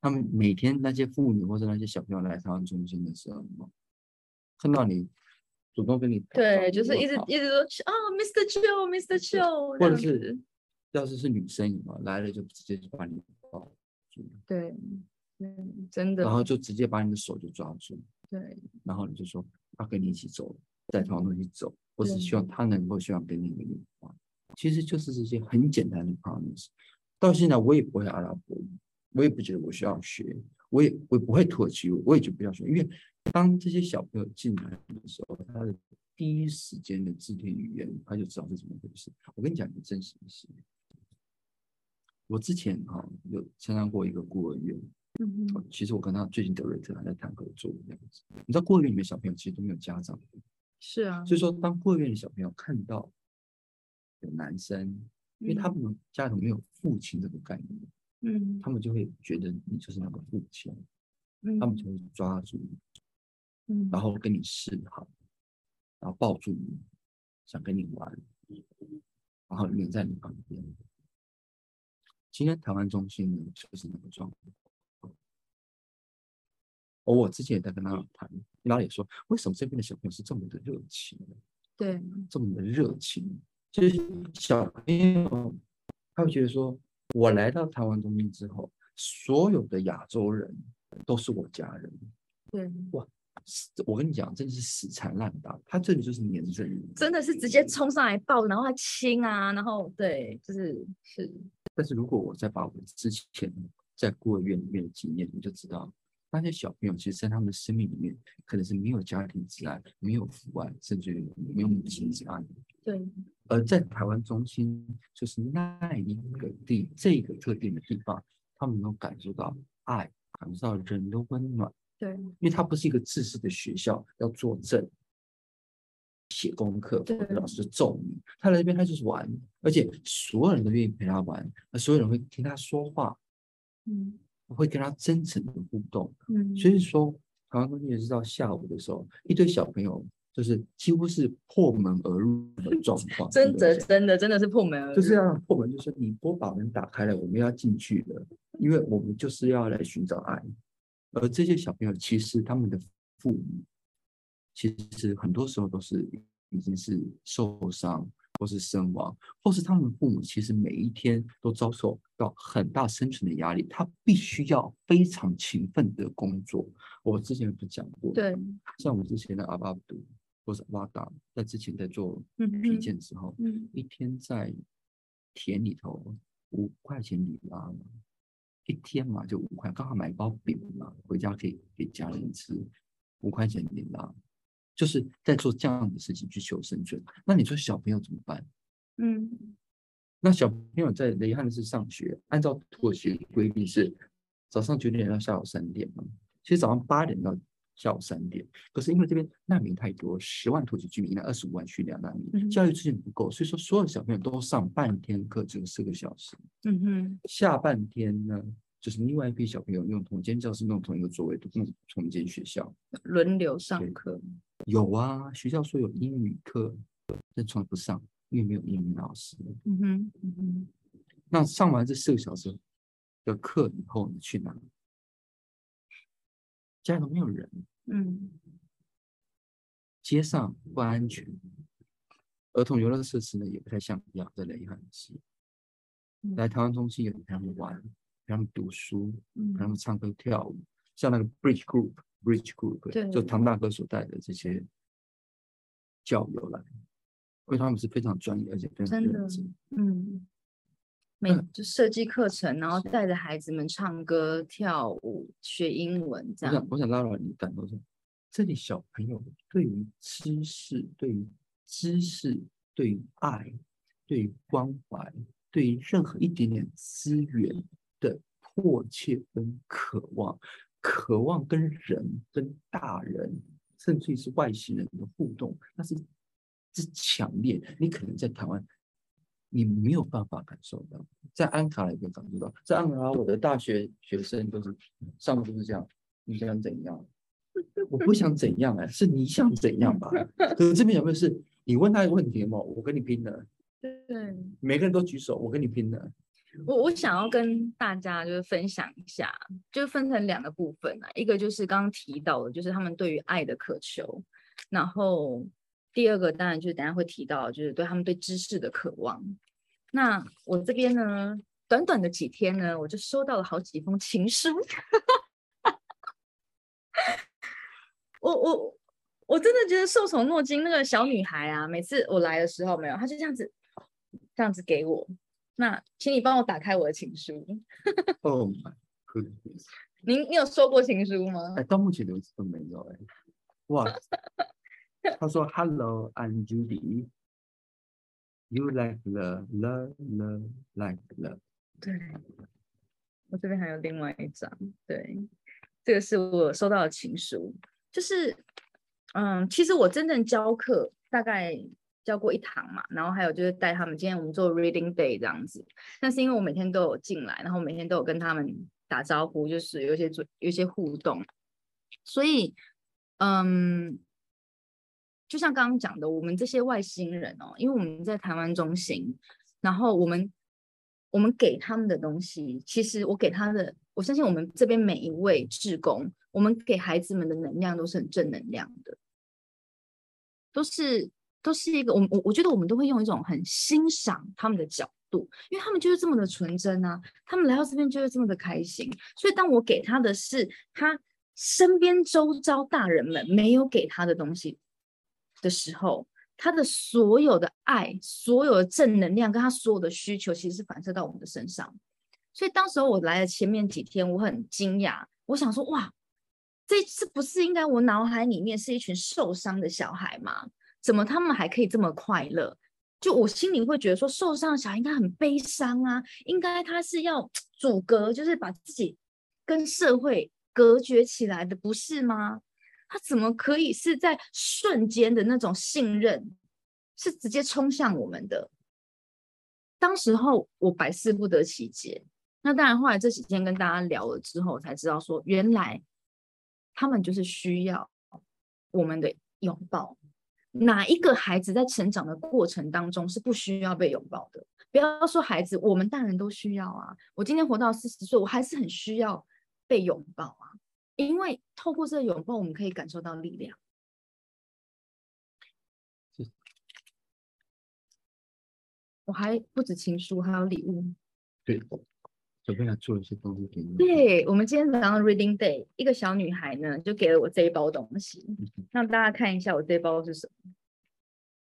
他们每天那些妇女或者那些小朋友来台湾中心的时候，看到你主动跟你，对，就是一直一直说啊，Mr. Chiu，Mr. Chiu，或者是。要是是女生嘛，来了就直接就把你抱住，对，嗯，真的，然后就直接把你的手就抓住，对，然后你就说要跟你一起走，带团队一起走，我只希望他能够希望给你一个拥抱，其实就是这些很简单的 promise。到现在我也不会阿拉伯语，我也不觉得我需要学，我也我不会土耳其语，我也就不要学，因为当这些小朋友进来的时候，他的第一时间的肢体语言他就知道是怎么回事。我跟你讲一个真实的事。我之前哈有参加过一个孤儿院，嗯其实我跟他最近德瑞特还在谈合作这样子。你知道孤儿院里面小朋友其实都没有家长，是啊，所以说当孤儿院的小朋友看到有男生，因为他们家里没有父亲这个概念，嗯，他们就会觉得你就是那个父亲，嗯，他们就会抓住你，嗯，然后跟你示好，然后抱住你，想跟你玩，然后黏在你旁边。今天台湾中心呢，就是那个状况。我之前也在跟他谈，他也说，为什么这边的小朋友是这么的热情？对，这么的热情，就是小朋友他会觉得说，我来到台湾中心之后，所有的亚洲人都是我家人。对，哇，我跟你讲，真的是死缠烂打，他这里就是黏着你，真的是直接冲上来抱，然后他亲啊，然后对，就是是。但是如果我再把我们之前在孤儿院里面的经验，你就知道那些小朋友其实，在他们的生命里面，可能是没有家庭之爱，没有父爱，甚至于没有母亲之爱。对。而在台湾中心，就是那一个地，这个特定的地方，他们能感受到爱，感受到人的温暖。对。因为它不是一个自私的学校，要作证。写功课，老师揍你。他来这边，他就是玩，而且所有人都愿意陪他玩，那所有人会听他说话，嗯，会跟他真诚的互动，嗯。所以说，台台湾中心也是到下午的时候，一堆小朋友就是几乎是破门而入的状况。真的，真的，真的是破门而入。就是要破门，就是你不把门打开了，我们要进去了，因为我们就是要来寻找爱。而这些小朋友其实他们的父母，其实很多时候都是已经是受伤。或是身亡，或是他们的父母，其实每一天都遭受到很大生存的压力，他必须要非常勤奋的工作。我之前不讲过，对，像我之前的阿巴杜或者瓦达，在之前在做皮件之后，嗯，一天在田里头五块钱里拉，一天嘛就五块，刚好买一包饼嘛，回家可以给家人吃，五块钱饼啦。就是在做这样的事情去求生存。那你说小朋友怎么办？嗯，那小朋友在雷汉是上学，按照土耳其规定是早上九点到下午三点嘛。其实早上八点到下午三点，可是因为这边难民太多，十万土耳其居民，那二十五万叙利亚难民，教育资源不够，所以说所有小朋友都上半天课，只有四个小时。嗯哼，下半天呢？就是另外一批小朋友用同间教室，用同一个座位，都用同一间学校轮流上课。有啊，学校说有英语课，但从来不上，因为没有英语老师。嗯哼，嗯哼。那上完这四个小时的课以后，你去哪？家里都没有人。嗯。街上不安全，儿童游乐设施呢也不太像样，在雷汉市。来台湾中心有陪他们玩。陪他们读书，陪他们唱歌跳舞，像那个 Bridge Group，Bridge Group，就唐大哥所带的这些教友来，因为他们是非常专业而且非常认真。嗯，每就设计课程，然后带着孩子们唱歌跳舞学英文这样。我想，我想拉到你感受说，这里小朋友对于知识、对于知识、对于爱、对于关怀、对于任何一点点资源。的迫切跟渴望，渴望跟人、跟大人，甚至是外星人的互动，那是之强烈。你可能在台湾，你没有办法感受到；在安卡拉可以感受到。在安卡，我的大学学生都是上课都是这样：你想怎样？我不想怎样哎，是你想怎样吧？可是这边有没有是？你问他一个问题嘛，我跟你拼了。对，每个人都举手，我跟你拼了。我我想要跟大家就是分享一下，就分成两个部分啊，一个就是刚刚提到的，就是他们对于爱的渴求，然后第二个当然就是等下会提到，就是对他们对知识的渴望。那我这边呢，短短的几天呢，我就收到了好几封情书。我我我真的觉得受宠若惊，那个小女孩啊，每次我来的时候没有，她就这样子这样子给我。那，请你帮我打开我的情书。Oh my goodness！您，你有收过情书吗？哎，到目前为止都没有哎。哇！他说：“Hello，I'm Judy. You like the love, love, like love。”对，我这边还有另外一张。对，这个是我收到的情书。就是，嗯，其实我真正教课大概。教过一堂嘛，然后还有就是带他们。今天我们做 reading day 这样子，但是因为我每天都有进来，然后每天都有跟他们打招呼，就是有些做有些互动，所以嗯，就像刚刚讲的，我们这些外星人哦，因为我们在台湾中心，然后我们我们给他们的东西，其实我给他的，我相信我们这边每一位志工，我们给孩子们的能量都是很正能量的，都是。都是一个，我我我觉得我们都会用一种很欣赏他们的角度，因为他们就是这么的纯真啊，他们来到这边就是这么的开心。所以当我给他的是他身边周遭大人们没有给他的东西的时候，他的所有的爱、所有的正能量跟他所有的需求，其实是反射到我们的身上。所以当时候我来了前面几天，我很惊讶，我想说哇，这这不是应该我脑海里面是一群受伤的小孩吗？怎么他们还可以这么快乐？就我心里会觉得说，受伤的小孩应该很悲伤啊，应该他是要阻隔，就是把自己跟社会隔绝起来的，不是吗？他怎么可以是在瞬间的那种信任，是直接冲向我们的？当时候我百思不得其解。那当然，后来这几天跟大家聊了之后，才知道说，原来他们就是需要我们的拥抱。哪一个孩子在成长的过程当中是不需要被拥抱的？不要说孩子，我们大人都需要啊。我今天活到四十岁，我还是很需要被拥抱啊，因为透过这个拥抱，我们可以感受到力量。我还不止情书，还有礼物。对，小朋友做一些东西给你。对，我们今天早上 Reading Day，一个小女孩呢就给了我这一包东西，让大家看一下我这包是什么，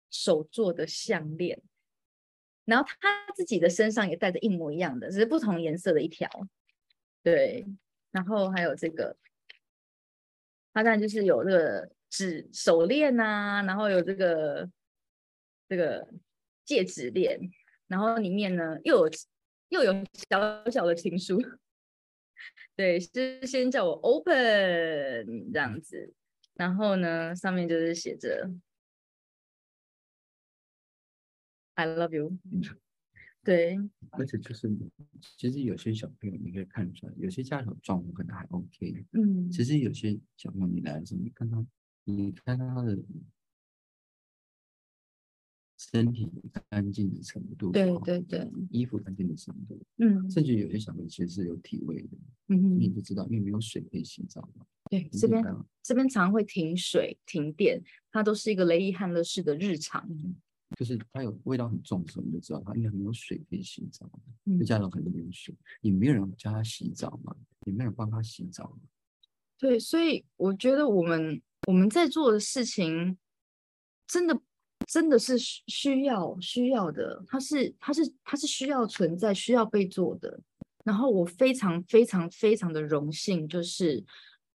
手做的项链。然后她自己的身上也带着一模一样的，只是不同颜色的一条。对，然后还有这个，她当然就是有这个指手链啊，然后有这个这个。戒指链，然后里面呢又有又有小小的情书，对，是先叫我 open 这样子，然后呢上面就是写着 I love you，对，而且就是其实有些小朋友你可以看出来，有些家长状况可能还 OK，嗯，其实有些小朋友你来的时候，你看他，你看他的。身体干净的程度，对对对，衣服干净的程度，嗯，甚至有些小朋友其实是有体味的，嗯，你就知道，因为没有水可以洗澡嘛。对，这边这边常会停水、停电，它都是一个雷伊汉乐式的日常。就是它有味道很重的时候，你就知道它应该没有水可以洗澡。嗯，家长可能没有水，也没有人教他洗澡嘛，也没有人帮他洗澡。对，所以我觉得我们我们在做的事情，真的。真的是需要需要的，它是它是它是需要存在、需要被做的。然后我非常非常非常的荣幸，就是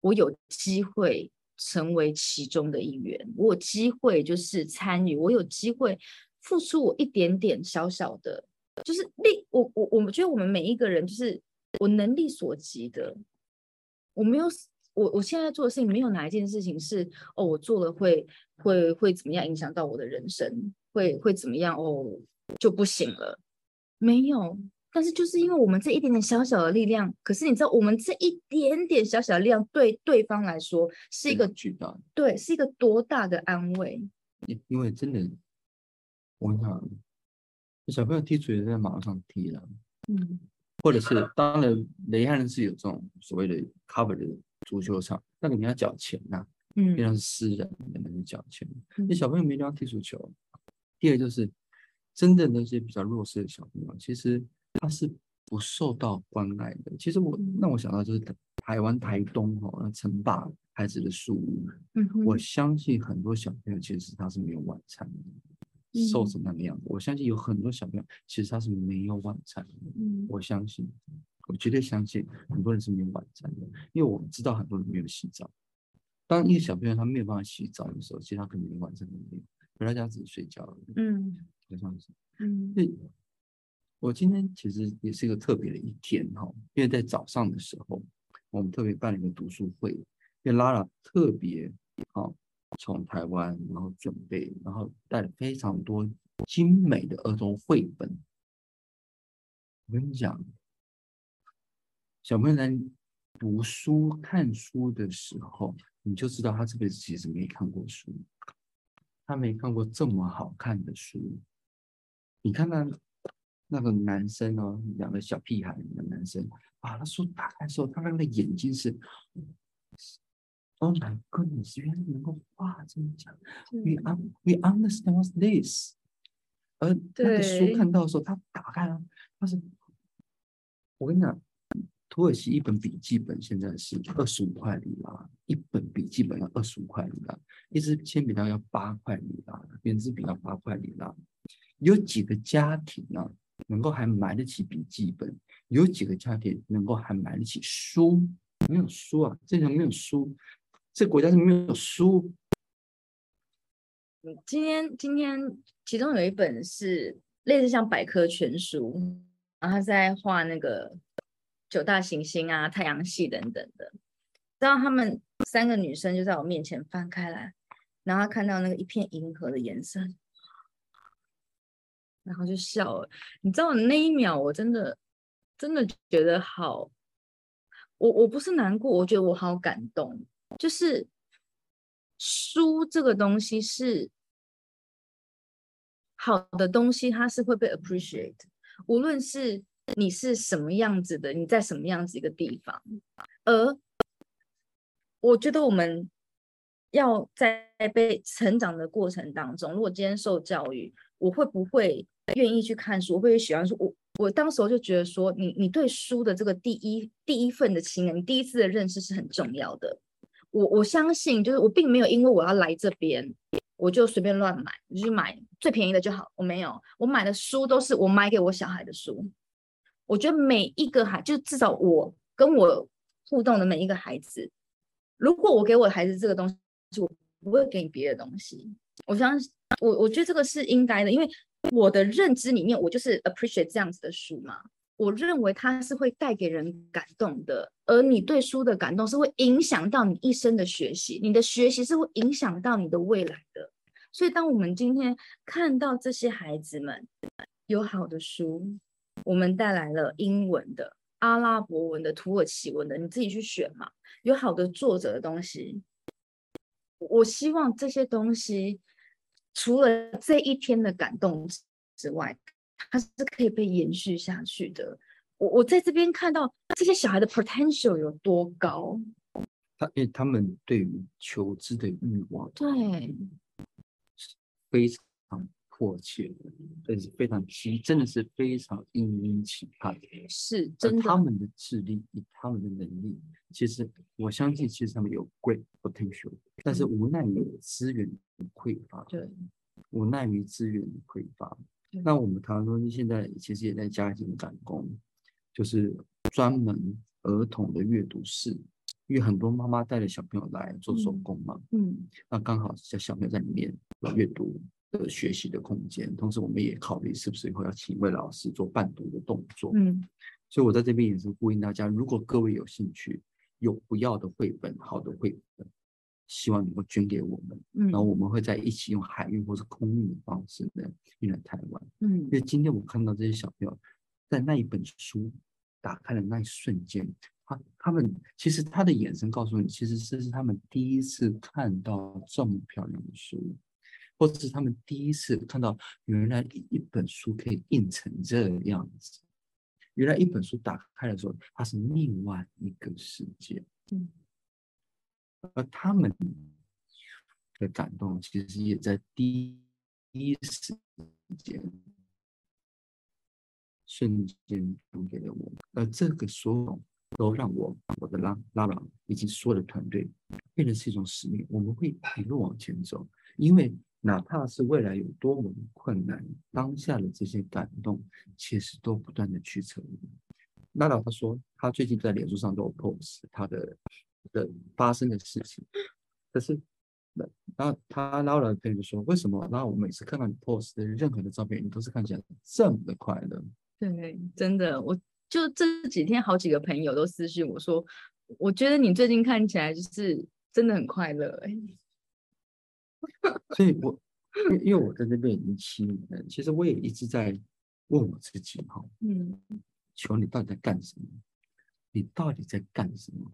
我有机会成为其中的一员，我有机会就是参与，我有机会付出我一点点小小的，就是力。我我我们觉得我们每一个人，就是我能力所及的，我没有。我我现在做的事情没有哪一件事情是哦，我做了会会会怎么样影响到我的人生，会会怎么样哦就不行了，没有。但是就是因为我们这一点点小小的力量，可是你知道，我们这一点点小小的力量对对方来说是一个巨大，对，是一个多大的安慰。因因为真的，我跟你讲，小朋友踢足球在马路上踢了，嗯，或者是当然雷汉是有这种所谓的 cover 的。足球场那个你要缴钱呐，嗯，变成是私人的，那你缴钱。那小朋友没地方踢足球。第二就是，真的那些比较弱势的小朋友，其实他是不受到关爱的。其实我让我想到就是台湾台东哦，那城霸孩子的树屋，嗯，我相信很多小朋友其实他是没有晚餐的，瘦成那个样子。我相信有很多小朋友其实他是没有晚餐的，嗯，我相信。我绝对相信很多人是没有晚餐的，因为我知道很多人没有洗澡。当一个小朋友他没有办法洗澡的时候，其实他可能连晚餐都没有，回到家只是睡觉而已。嗯，就这样子。嗯，我今天其实也是一个特别的一天哈，因为在早上的时候，我们特别办了一个读书会，因为拉拉特别好从台湾然后准备，然后带了非常多精美的儿童绘本。我跟你讲。小朋友在读书、看书的时候，你就知道他这辈子其实没看过书，他没看过这么好看的书。你看那那个男生哦，两个小屁孩的男生，把他书打开的时候，他那个眼睛是，Oh my goodness，原来能够画这么讲，We un we understand what's this。而那个书看到的时候，他打开了，他是，我跟你讲。土耳其一本笔记本现在是二十五块里拉，一本笔记本要二十五块里拉，一支铅笔刀要八块里拉，圆珠笔要八块里拉。有几个家庭呢，能够还买得起笔记本？有几个家庭能够还买得起书？没有书啊，这里没有书，这国家是没有书。今天今天其中有一本是类似像百科全书，然后他在画那个。九大行星啊，太阳系等等的，然后他们三个女生就在我面前翻开来，然后看到那个一片银河的颜色，然后就笑了。你知道那一秒，我真的真的觉得好，我我不是难过，我觉得我好感动，就是书这个东西是好的东西，它是会被 appreciate，无论是你是什么样子的，你在什么样子一个地方，而我觉得我们要在被成长的过程当中，如果今天受教育，我会不会愿意去看书？会不会喜欢书？我我当时我就觉得说，你你对书的这个第一第一份的情感，你第一次的认识是很重要的。我我相信，就是我并没有因为我要来这边，我就随便乱买，你就买最便宜的就好。我没有，我买的书都是我买给我小孩的书。我觉得每一个孩，就至少我跟我互动的每一个孩子。如果我给我孩子这个东西，我不会给你别的东西。我相信，我我觉得这个是应该的，因为我的认知里面，我就是 appreciate 这样子的书嘛。我认为它是会带给人感动的，而你对书的感动是会影响到你一生的学习，你的学习是会影响到你的未来的。所以，当我们今天看到这些孩子们有好的书，我们带来了英文的。阿拉伯文的、土耳其文的，你自己去选嘛。有好的作者的东西，我希望这些东西除了这一天的感动之外，它是可以被延续下去的。我我在这边看到这些小孩的 potential 有多高，他因为他们对于求知的欲望，对，非常。迫切的，这是非常期，真的是非常殷殷期盼。是，真的。他们的智力，以他们的能力，其实我相信，其实他们有 great potential，但是无奈于资源匮乏。对，无奈于资源匮乏。那我们台湾中心现在其实也在加紧赶工，就是专门儿童的阅读室，因为很多妈妈带着小朋友来做手工嘛。嗯。那刚好小小朋友在里面阅读。的学习的空间，同时我们也考虑是不是以后要请一位老师做伴读的动作。嗯，所以我在这边也是呼吁大家，如果各位有兴趣，有不要的绘本，好的绘本，希望能够捐给我们。嗯，然后我们会在一起用海运或是空运的方式呢运来台湾。嗯，因为今天我看到这些小朋友在那一本书打开的那一瞬间，他他们其实他的眼神告诉你，其实这是他们第一次看到这么漂亮的书。或者是他们第一次看到，原来一本书可以印成这样子。原来一本书打开的时候，它是另外一个世界。嗯，而他们的感动，其实也在第一时间瞬间传给了我。而这个所有都让我、我的拉拉朗以及所有的团队，变成是一种使命。我们会一路往前走，因为。哪怕是未来有多么困难，当下的这些感动，其实都不断的去成。娜娜她说，她最近在脸书上都有 post 她的的发生的事情。可是，那然后她然后来朋友说，为什么？然后我每次看到你 post 的任何的照片，你都是看起来这么的快乐。对，真的，我就这几天好几个朋友都私信我说，我觉得你最近看起来就是真的很快乐。哎。所以，我因因为我在那边已经七年了，其实我也一直在问我自己哈，嗯，求你到底在干什么？你到底在干什么？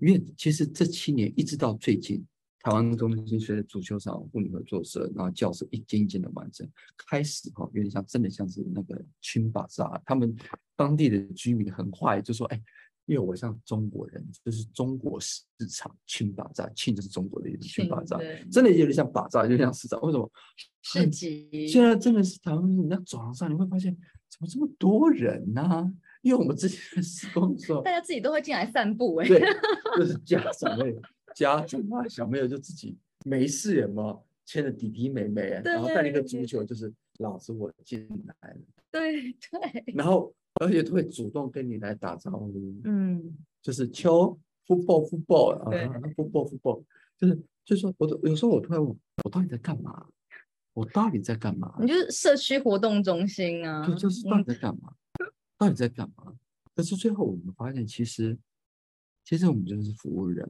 因为其实这七年一直到最近，台湾中心随着足球场妇女合作社，然后教室一间一间的完成，开始哈，有点像真的像是那个群巴扎，他们当地的居民很坏，就说哎。因为我像中国人，就是中国市场亲巴扎，亲就是中国的意思，亲巴扎，真的有点像巴扎，就像市场。为什么？市集。现在真的是台湾，你在走廊上你会发现，怎么这么多人呢？因为我们之前施工的时候，大家自己都会进来散步，哎，对，就是家长妹、家长啊，小朋友就自己没事人嘛，牵着弟弟妹妹，然后带一个足球，就是老子我进来了，对对，然后。而且都会主动跟你来打招呼，嗯，就是球，football football 啊，football football，就是就是说，我有时候我突然问，我到底在干嘛？我到底在干嘛？你就是社区活动中心啊，就就是到底在干嘛？到底在干嘛？但是最后我们发现，其实其实我们就是服务人，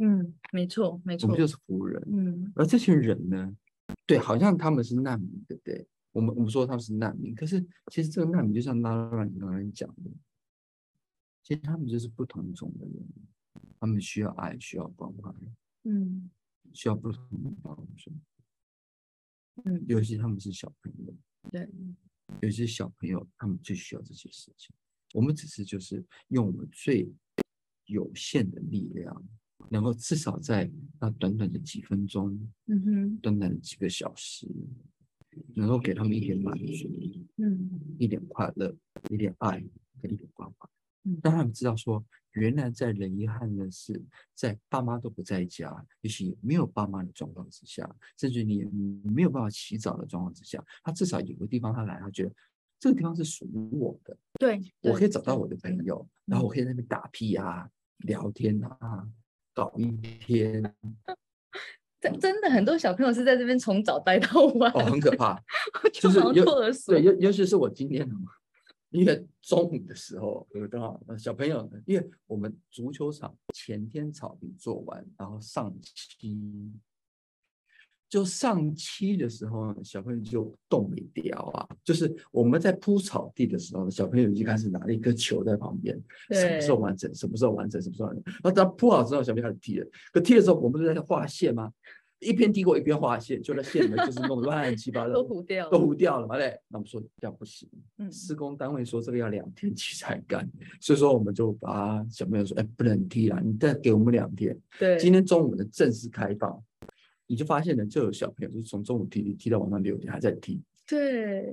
嗯，没错没错，我们就是服务人，嗯，而这群人呢，对，好像他们是难民，对不对？我们我们说他们是难民，可是其实这个难民就像拉拉你刚才讲的，其实他们就是不同种的人，他们需要爱，需要关怀，嗯需要不同的帮助。嗯，尤其他们是小朋友，对，有些小朋友他们最需要这些事情。我们只是就是用我们最有限的力量，能够至少在那短短的几分钟，嗯哼，短短的几个小时，能够给他们一点满足，嗯一点快乐，一点爱，跟一点关怀。嗯让他们知道说，原来在人遗憾的是，在爸妈都不在家，也许没有爸妈的状况之下，甚至你也没有办法洗澡的状况之下，他至少有个地方他来，他觉得这个地方是属于我的，对，我可以找到我的朋友，然后我可以在那边打屁啊、聊天啊、搞一天，真真的很多小朋友是在这边从早待到晚，哦，很可怕。就好像就是尤对，尤尤其是我今天，因为中午的时候，有刚好呃小朋友，因为我们足球场前天草坪做完，然后上漆，就上漆的时候呢，小朋友就动没掉啊，就是我们在铺草地的时候呢，小朋友已经开始拿了一颗球在旁边，什么时候完成，什么时候完成，什么时候完成，然后等铺好之后，小朋友开始踢了，可踢的时候，我们在画线吗？一边踢过一边画线，就那线就是弄得乱七八糟，都糊掉都了，糊掉了嘛，嘞。那我们说这样不行，嗯施工单位说这个要两天期才干，所以说我们就把小朋友说，哎，不能踢了，你再给我们两天。对，今天中午的正式开放，你就发现呢，就有小朋友就是从中午踢踢到晚上六点还在踢，对，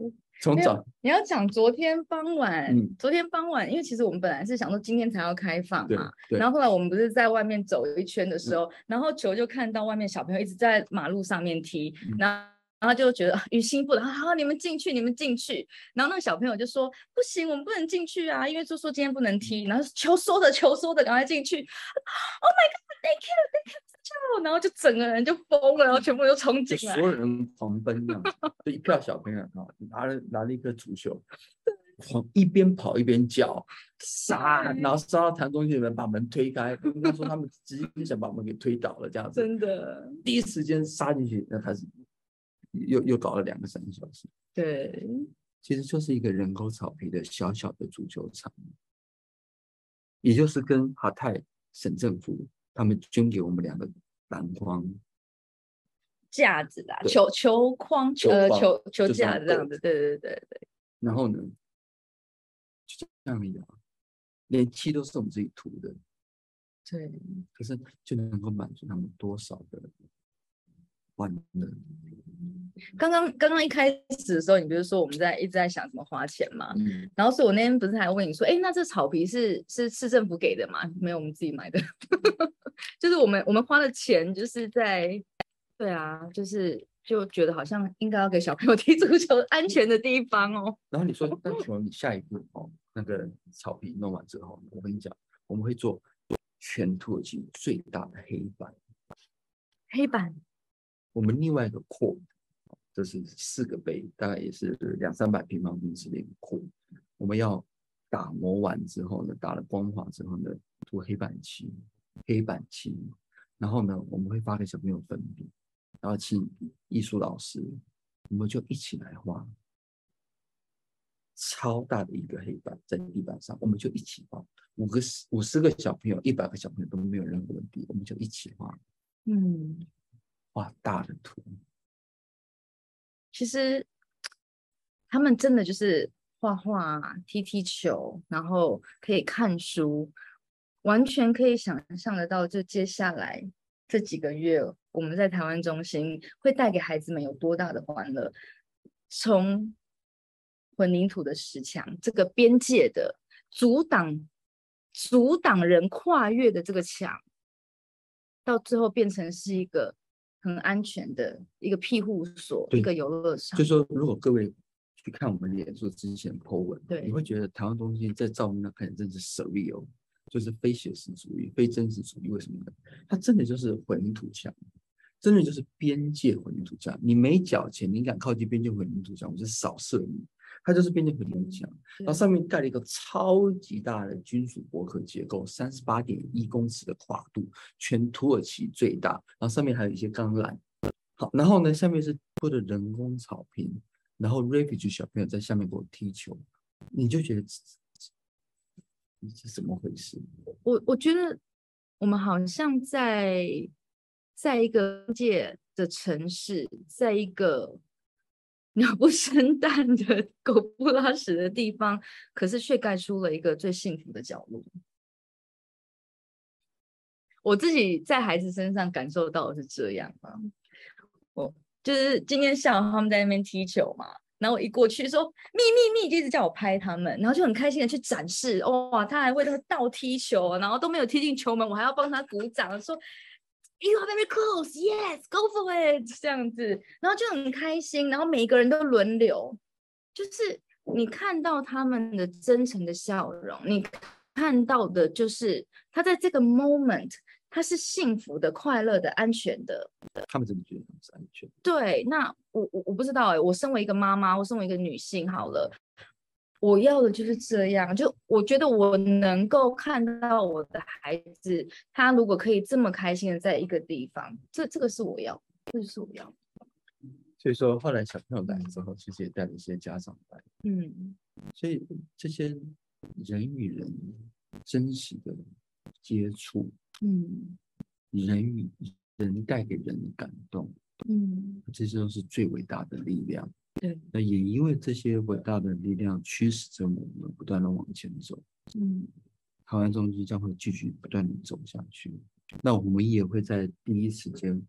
从早你要讲昨天傍晚，嗯昨天傍晚，因为其实我们本来是想说今天才要开放嘛，然后后来我们不是在外面走一圈的时候，然后球就看到外面小朋友一直在马路上面踢，嗯然后。然后就觉得啊于心不忍，好，你们进去，你们进去。然后那个小朋友就说：“不行，我们不能进去啊，因为就说今天不能踢。”然后球缩着，球缩着，赶快进去。Oh my god，thank you，thank you，然后就整个人就疯了，然后全部都冲进来所。有人狂奔这样，就一票小朋友啊，拿了拿了一个足球，狂一边跑一边叫，杀，然后杀到弹中心的人把门推开，跟他说他们直接想把门给推倒了这样子，真的，第一时间杀进去，那开始又又搞了两个三个小时，对，其实就是一个人工草皮的小小的足球场，也就是跟哈泰省政府他们捐给我们两个篮筐，架子啦，对球球框，球呃，球球架这样子，对对对对，然后呢，就这样而已啊，连漆都是我们自己涂的，对，可是就能够满足他们多少的欢乐？刚刚刚刚一开始的时候，你不是说我们在一直在想怎么花钱嘛？嗯，然后所以我那天不是还问你说，哎，那这草皮是是市政府给的吗？没有，我们自己买的，就是我们我们花的钱就是在，对啊，就是就觉得好像应该要给小朋友 踢足球安全的地方哦。然后你说，那请问你下一步哦，那个草皮弄完之后，我跟你讲，我们会做全土耳其最大的黑板。黑板，我们另外一个扩，这是四个杯，大概也是两三百平方英尺的一个扩。我们要打磨完之后呢，打了光滑之后呢，涂黑板漆，黑板漆，然后呢，我们会发给小朋友粉笔，然后请艺术老师，我们就一起来画。超大的一个黑板在地板上，我们就一起画，五个十五十个小朋友，一百个小朋友都没有任何问题，我们就一起画，嗯，画大的图。其实他们真的就是画画、踢踢球，然后可以看书，完全可以想象得到，就接下来这几个月，我们在台湾中心会带给孩子们有多大的欢乐。从混凝土的石墙这个边界的阻挡、阻挡人跨越的这个墙，到最后变成是一个很安全的一个庇护所，一个游乐场就。说，如果各位去看我们脸书之前 po 文，对你会觉得台湾中心在照片上看起来真是 surreal，就是非写实主义、非真实主义。为什么呢？它真的就是混凝土墙，真的就是边界混凝土墙。你没缴钱，你敢靠近边界混凝土墙，我就扫射你。它就是边界混凝土墙，然后上面盖了一个超级大的金属薄壳结构，三十八点一公尺的跨度，全土耳其最大。然后上面还有一些钢缆。好，然后呢，下面是铺的人工草坪，然后 refugee 小朋友在下面给我踢球，你就觉得是怎么回事？我我觉得我们好像在在一个界的城市，在一个 鸟不生蛋的狗不拉屎的地方，可是却盖出了一个最幸福的角落。我自己在孩子身上感受到的是这样啊，我就是今天下午他们在那边踢球嘛，然后我一过去说咪咪咪，就一直叫我拍他们，然后就很开心的去展示，哇，他还为他倒踢球，然后都没有踢进球门，我还要帮他鼓掌，说 You are very close, yes, go for it，这样子，然后就很开心，然后每一个人都轮流，就是你看到他们的真诚的笑容，你看到的就是他在这个 moment。他是幸福的、快乐的、安全的。他们怎么觉得是安全？对，那我我我不知道哎。我身为一个妈妈，我身为一个女性，好了，我要的就是这样。就我觉得我能够看到我的孩子，他如果可以这么开心的在一个地方，这这个是我要，这是我要。所以说，后来小朋友来之后，其实也带了一些家长来。嗯，所以这些人与人真实的接触。嗯，人与人带给人的感动，嗯，这些都是最伟大的力量。对，那也因为这些伟大的力量驱使着我们不断的往前走。嗯，台湾中心将会继续不断的走下去。那我们也会在第一时间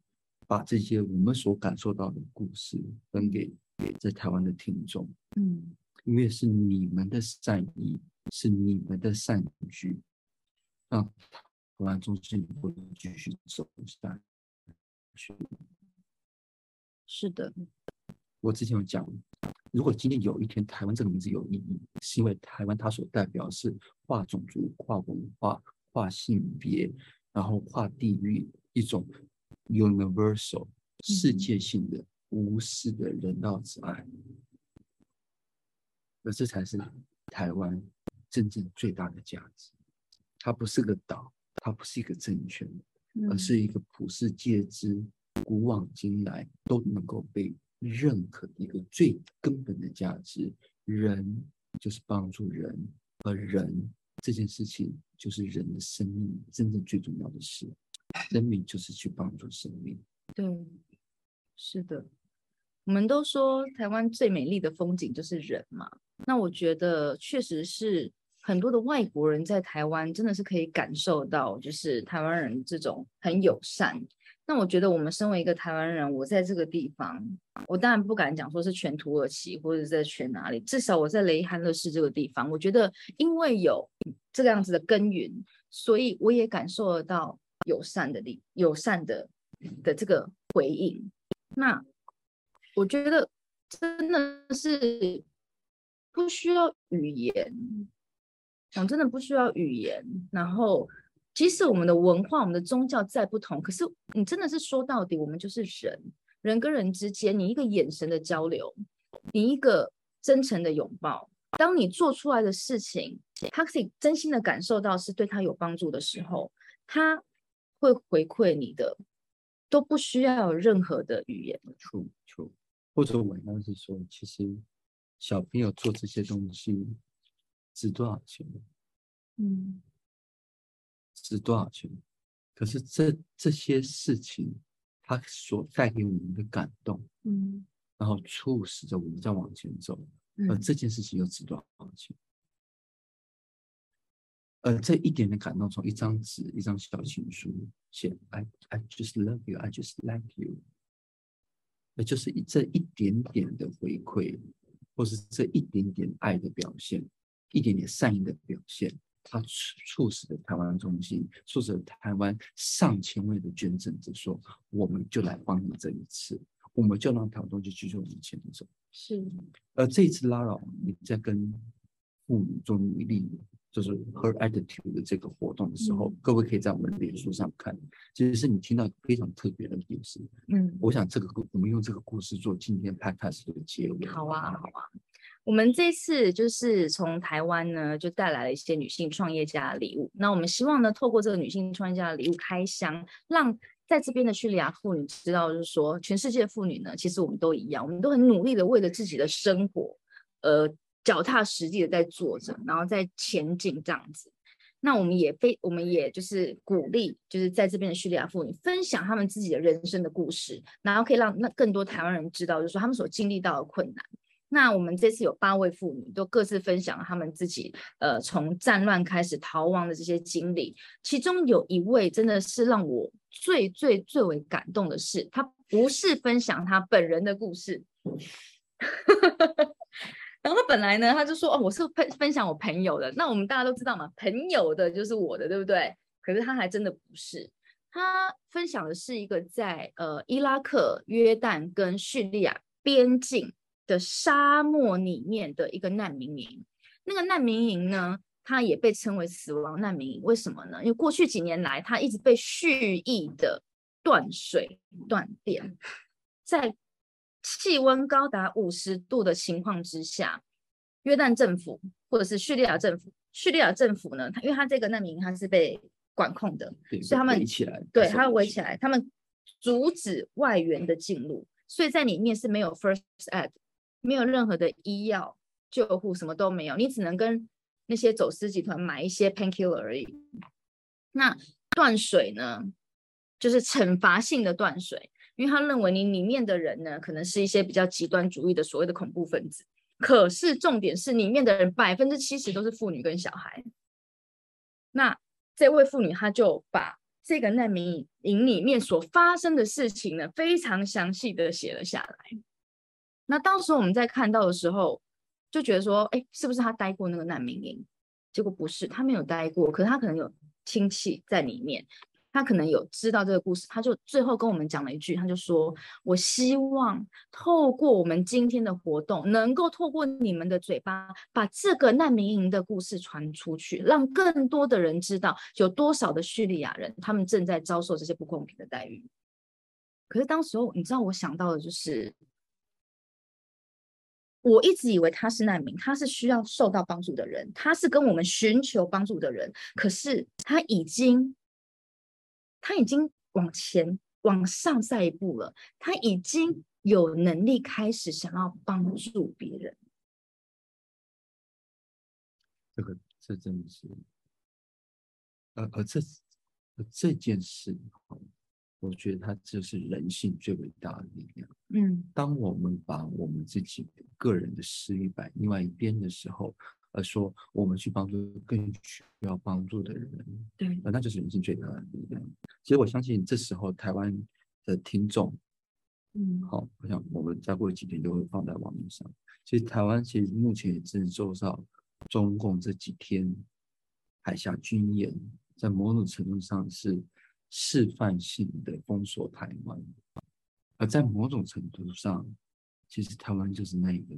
把这些我们所感受到的故事分给给在台湾的听众。嗯，因为是你们的善意，是你们的善举，让。台湾中心会继续走下去。是的，我之前有讲，如果今天有一天台湾这个名字有意义，是因为台湾它所代表是跨种族、跨文化、跨性别，然后跨地域一种 universal 世界性的无私的人道之爱，而这才是台湾真正最大的价值。它不是个岛。它不是一个政权，而是一个普世皆知、古往今来都能够被认可的一个最根本的价值。人就是帮助人，而人这件事情就是人的生命真正最重要的事。生命就是去帮助生命。对，是的。我们都说台湾最美丽的风景就是人嘛，那我觉得确实是。很多的外国人在台湾真的是可以感受到，就是台湾人这种很友善。那我觉得我们身为一个台湾人，我在这个地方，我当然不敢讲说是全土耳其或者在全哪里，至少我在雷汉乐市这个地方，我觉得因为有这个样子的耕耘，所以我也感受得到友善的力、友善的的这个回应。那我觉得真的是不需要语言。讲真的不需要语言，然后即使我们的文化、我们的宗教再不同，可是你真的是说到底，我们就是人，人跟人之间，你一个眼神的交流，你一个真诚的拥抱，当你做出来的事情，他可以真心的感受到是对他有帮助的时候，他会回馈你的，都不需要有任何的语言。True，True，或者我刚是说，其实小朋友做这些东西。值多少钱？嗯，值多少钱？可是这这些事情，它所带给我们的感动，嗯，然后促使着我们在往前走，而这件事情又值多少钱？而这一点的感动，从一张纸、一张小情书写，I I just love you, I just like you，那就是一这一点点的回馈，或是这一点点爱的表现。一点点善意的表现，它促促使了台湾中心，促使了台湾上千位的捐赠者说：“我们就来帮你这一次，我们就让台湾中心继续往前走。”是。而这一次拉扰你在跟妇女做努力，就是 Her Attitude 的这个活动的时候，各位可以在我们的脸书上看，其实是你听到非常特别的故事。嗯，我想这个故，我们用这个故事做今天 Podcast 的结尾。好啊，好啊。我们这次就是从台湾呢，就带来了一些女性创业家的礼物。那我们希望呢，透过这个女性创业家的礼物开箱，让在这边的叙利亚妇女知道，就是说，全世界妇女呢，其实我们都一样，我们都很努力的为了自己的生活，呃，脚踏实地的在做着，然后在前进这样子。那我们也非我们也就是鼓励，就是在这边的叙利亚妇女分享他们自己的人生的故事，然后可以让那更多台湾人知道，就是说他们所经历到的困难。那我们这次有八位妇女都各自分享了他们自己呃从战乱开始逃亡的这些经历，其中有一位真的是让我最最最为感动的是，她不是分享她本人的故事。然后他本来呢，他就说哦，我是分分享我朋友的。那我们大家都知道嘛，朋友的就是我的，对不对？可是他还真的不是，他分享的是一个在呃伊拉克、约旦跟叙利亚边境的沙漠里面的一个难民营。那个难民营呢，它也被称为死亡难民营。为什么呢？因为过去几年来，它一直被蓄意的断水、断电，在。气温高达五十度的情况之下，约旦政府或者是叙利亚政府，叙利亚政府呢，它因为它这个难民营它是被管控的，所以他们围起来，对，它围起来，他们阻止外援的进入，所以在里面是没有 first aid，没有任何的医药救护，什么都没有，你只能跟那些走私集团买一些 painkiller 而已。那断水呢，就是惩罚性的断水。因为他认为你里面的人呢，可能是一些比较极端主义的所谓的恐怖分子。可是重点是，里面的人百分之七十都是妇女跟小孩。那这位妇女，她就把这个难民营里面所发生的事情呢，非常详细的写了下来。那当时我们在看到的时候，就觉得说，哎，是不是他待过那个难民营？结果不是，他没有待过，可是他可能有亲戚在里面。他可能有知道这个故事，他就最后跟我们讲了一句，他就说：“我希望透过我们今天的活动，能够透过你们的嘴巴，把这个难民营的故事传出去，让更多的人知道有多少的叙利亚人，他们正在遭受这些不公平的待遇。”可是当时候，你知道我想到的就是，我一直以为他是难民，他是需要受到帮助的人，他是跟我们寻求帮助的人，可是他已经。他已经往前往上再一步了，他已经有能力开始想要帮助别人。这个，这真的是，呃，而这这件事，我觉得它就是人性最伟大的力量。嗯，当我们把我们自己个人的私欲摆另外一边的时候。而说我们去帮助更需要帮助的人，对，那就是人性最大的力量。其实我相信这时候台湾的听众，嗯，好，我想我们再过几天就会放在网络上。其实台湾其实目前也正受到中共这几天海峡军演，在某种程度上是示范性的封锁台湾，而在某种程度上，其实台湾就是那一个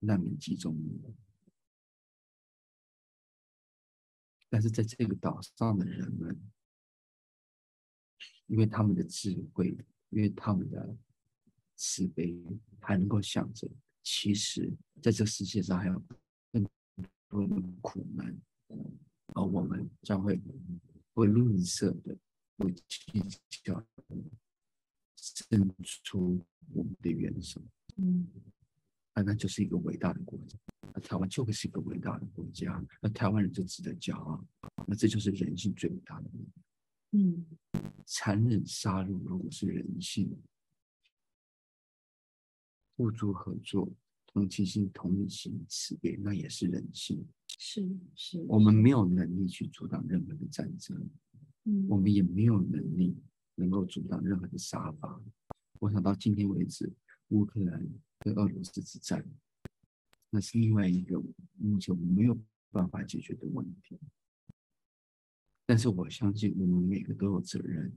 难民集中营。但是在这个岛上的人们，因为他们的智慧，因为他们的慈悲，还能够想着，其实在这世界上还有更多的苦难，而我们将会不吝啬的、不计较的伸出我们的援手。嗯，啊，那就是一个伟大的国家。那台湾就会是一个伟大的国家，那台湾人就值得骄傲。那这就是人性最伟大的力量。嗯，残忍杀戮如果是人性，互助合作、同情心、同理心、慈悲，那也是人性。是是，我们没有能力去阻挡任何的战争，嗯，我们也没有能力能够阻挡任何的杀伐。我想到今天为止，乌克兰跟俄罗斯之战。那是另外一个目前我们没有办法解决的问题，但是我相信我们每个都有责任，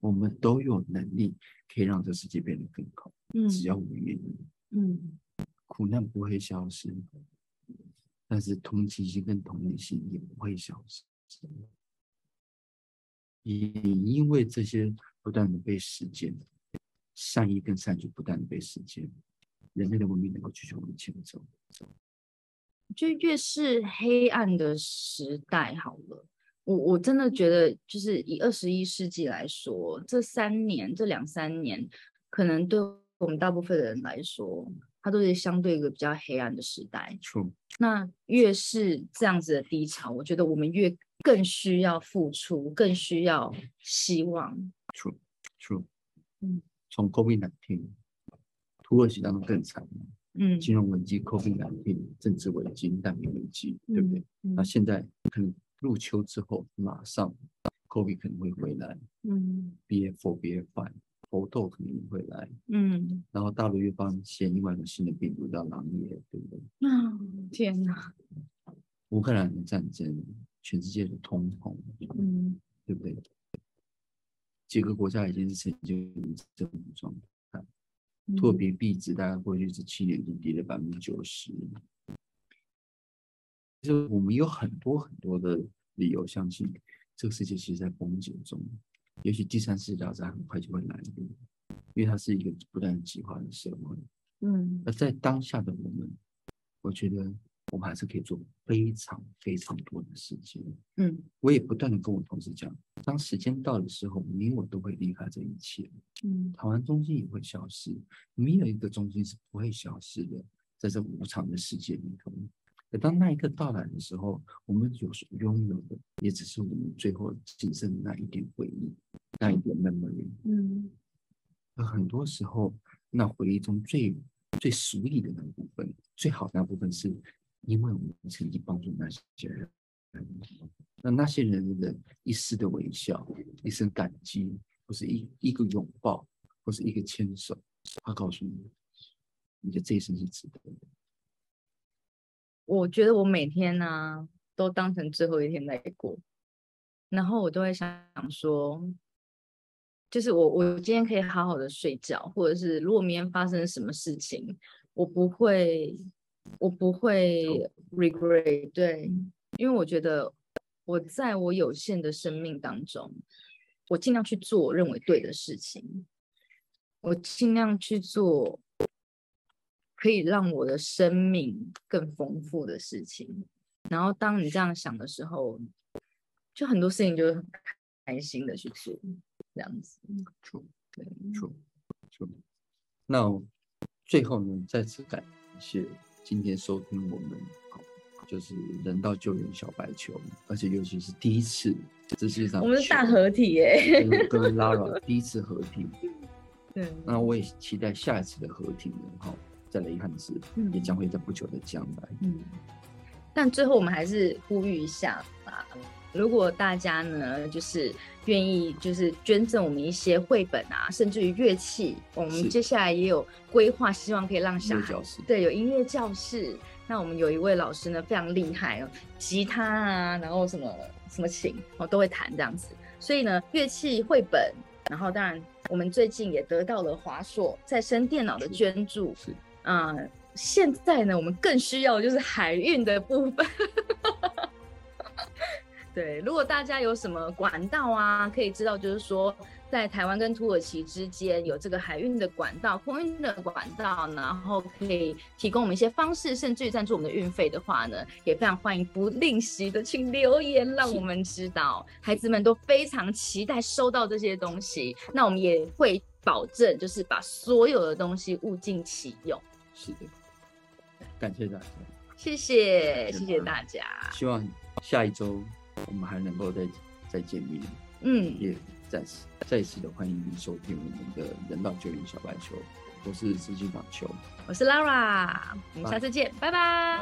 我们都有能力可以让这世界变得更好。嗯，只要我们愿意。嗯，苦难不会消失，但是同情心跟同理心也不会消失。也因为这些不断的被实践，善意跟善举不断的被实践。人类的文明能够继续往前走，就越是黑暗的时代，好了，我我真的觉得，就是以二十一世纪来说，这三年、这两三年，可能对我们大部分的人来说，它都是相对一个比较黑暗的时代。True，那越是这样子的低潮，我觉得我们越更需要付出，更需要希望。True，True，嗯，从 COVID-19，土耳其当中更惨，嗯，金融危机、COVID-19，政治危机、难民危机，对不对？那现在可能入秋之后，马上 COVID 可能会回来，嗯，BF4、BF5。猴痘可能会来，嗯，然后大陆又发现另外一种新的病毒叫狼疽，对不对？啊，天哪！乌克兰的战争，全世界的通膨，嗯，对不对？几个国家已经是呈现这种状态，特别币值大概过去这七年已经跌了百分之九十，就我们有很多很多的理由相信，这个世界其实在崩解中。也许第三次大战很快就会来临，因为它是一个不断激化的社会。嗯，而在当下的我们，我觉得我们还是可以做非常非常多的事情。嗯，我也不断的跟我同事讲，当时间到的时候，你我都会离开这一切。嗯，台湾中心也会消失，没有一个中心是不会消失的，在这无常的世界里头。等当那一刻到来的时候，我们有所拥有的，也只是我们最后仅剩的那一点回忆，那一点 memory。嗯，而很多时候，那回忆中最最熟悉的那部分，最好的那部分，是因为我们曾经帮助那些人，那那些人的一丝的微笑，一声感激，或是一一个拥抱，或是一个牵手，他告诉你，你的这一生是值得的。我觉得我每天呢都当成最后一天在过，然后我都会想说，就是我我今天可以好好的睡觉，或者是如果明天发生什么事情，我不会我不会 regret，对，因为我觉得我在我有限的生命当中，我尽量去做我认为对的事情，我尽量去做。可以让我的生命更丰富的事情，然后当你这样想的时候，就很多事情就会很开心的去做，这样子。错，对，错，错。那最后呢，再次感谢今天收听我们，就是人道救援小白球，而且尤其是第一次，这是一场我们是大合体耶，跟 Lara 第一次合体。对，那我也期待下一次的合体呢，哈。再雷汉子也将会在不久的将来。嗯，但最后我们还是呼吁一下啊，如果大家呢，就是愿意，就是捐赠我们一些绘本啊，甚至于乐器，我们接下来也有规划，希望可以让小孩对有音乐教室。那我们有一位老师呢，非常厉害哦，吉他啊，然后什么什么琴哦都会弹这样子。所以呢，乐器、绘本，然后当然我们最近也得到了华硕再生电脑的捐助。是。啊，现在呢，我们更需要就是海运的部分。对，如果大家有什么管道啊，可以知道，就是说在台湾跟土耳其之间有这个海运的管道、空运的管道，然后可以提供我们一些方式，甚至于赞助我们的运费的话呢，也非常欢迎不吝惜的请留言，让我们知道。孩子们都非常期待收到这些东西，那我们也会保证，就是把所有的东西物尽其用。是的，感谢大家，谢谢谢谢大家。希望下一周我们还能够再再见面。嗯，也再次再次的欢迎您收听我们的人道救援小白球。我是资金网球，我是 Lara，我们下次见，拜拜。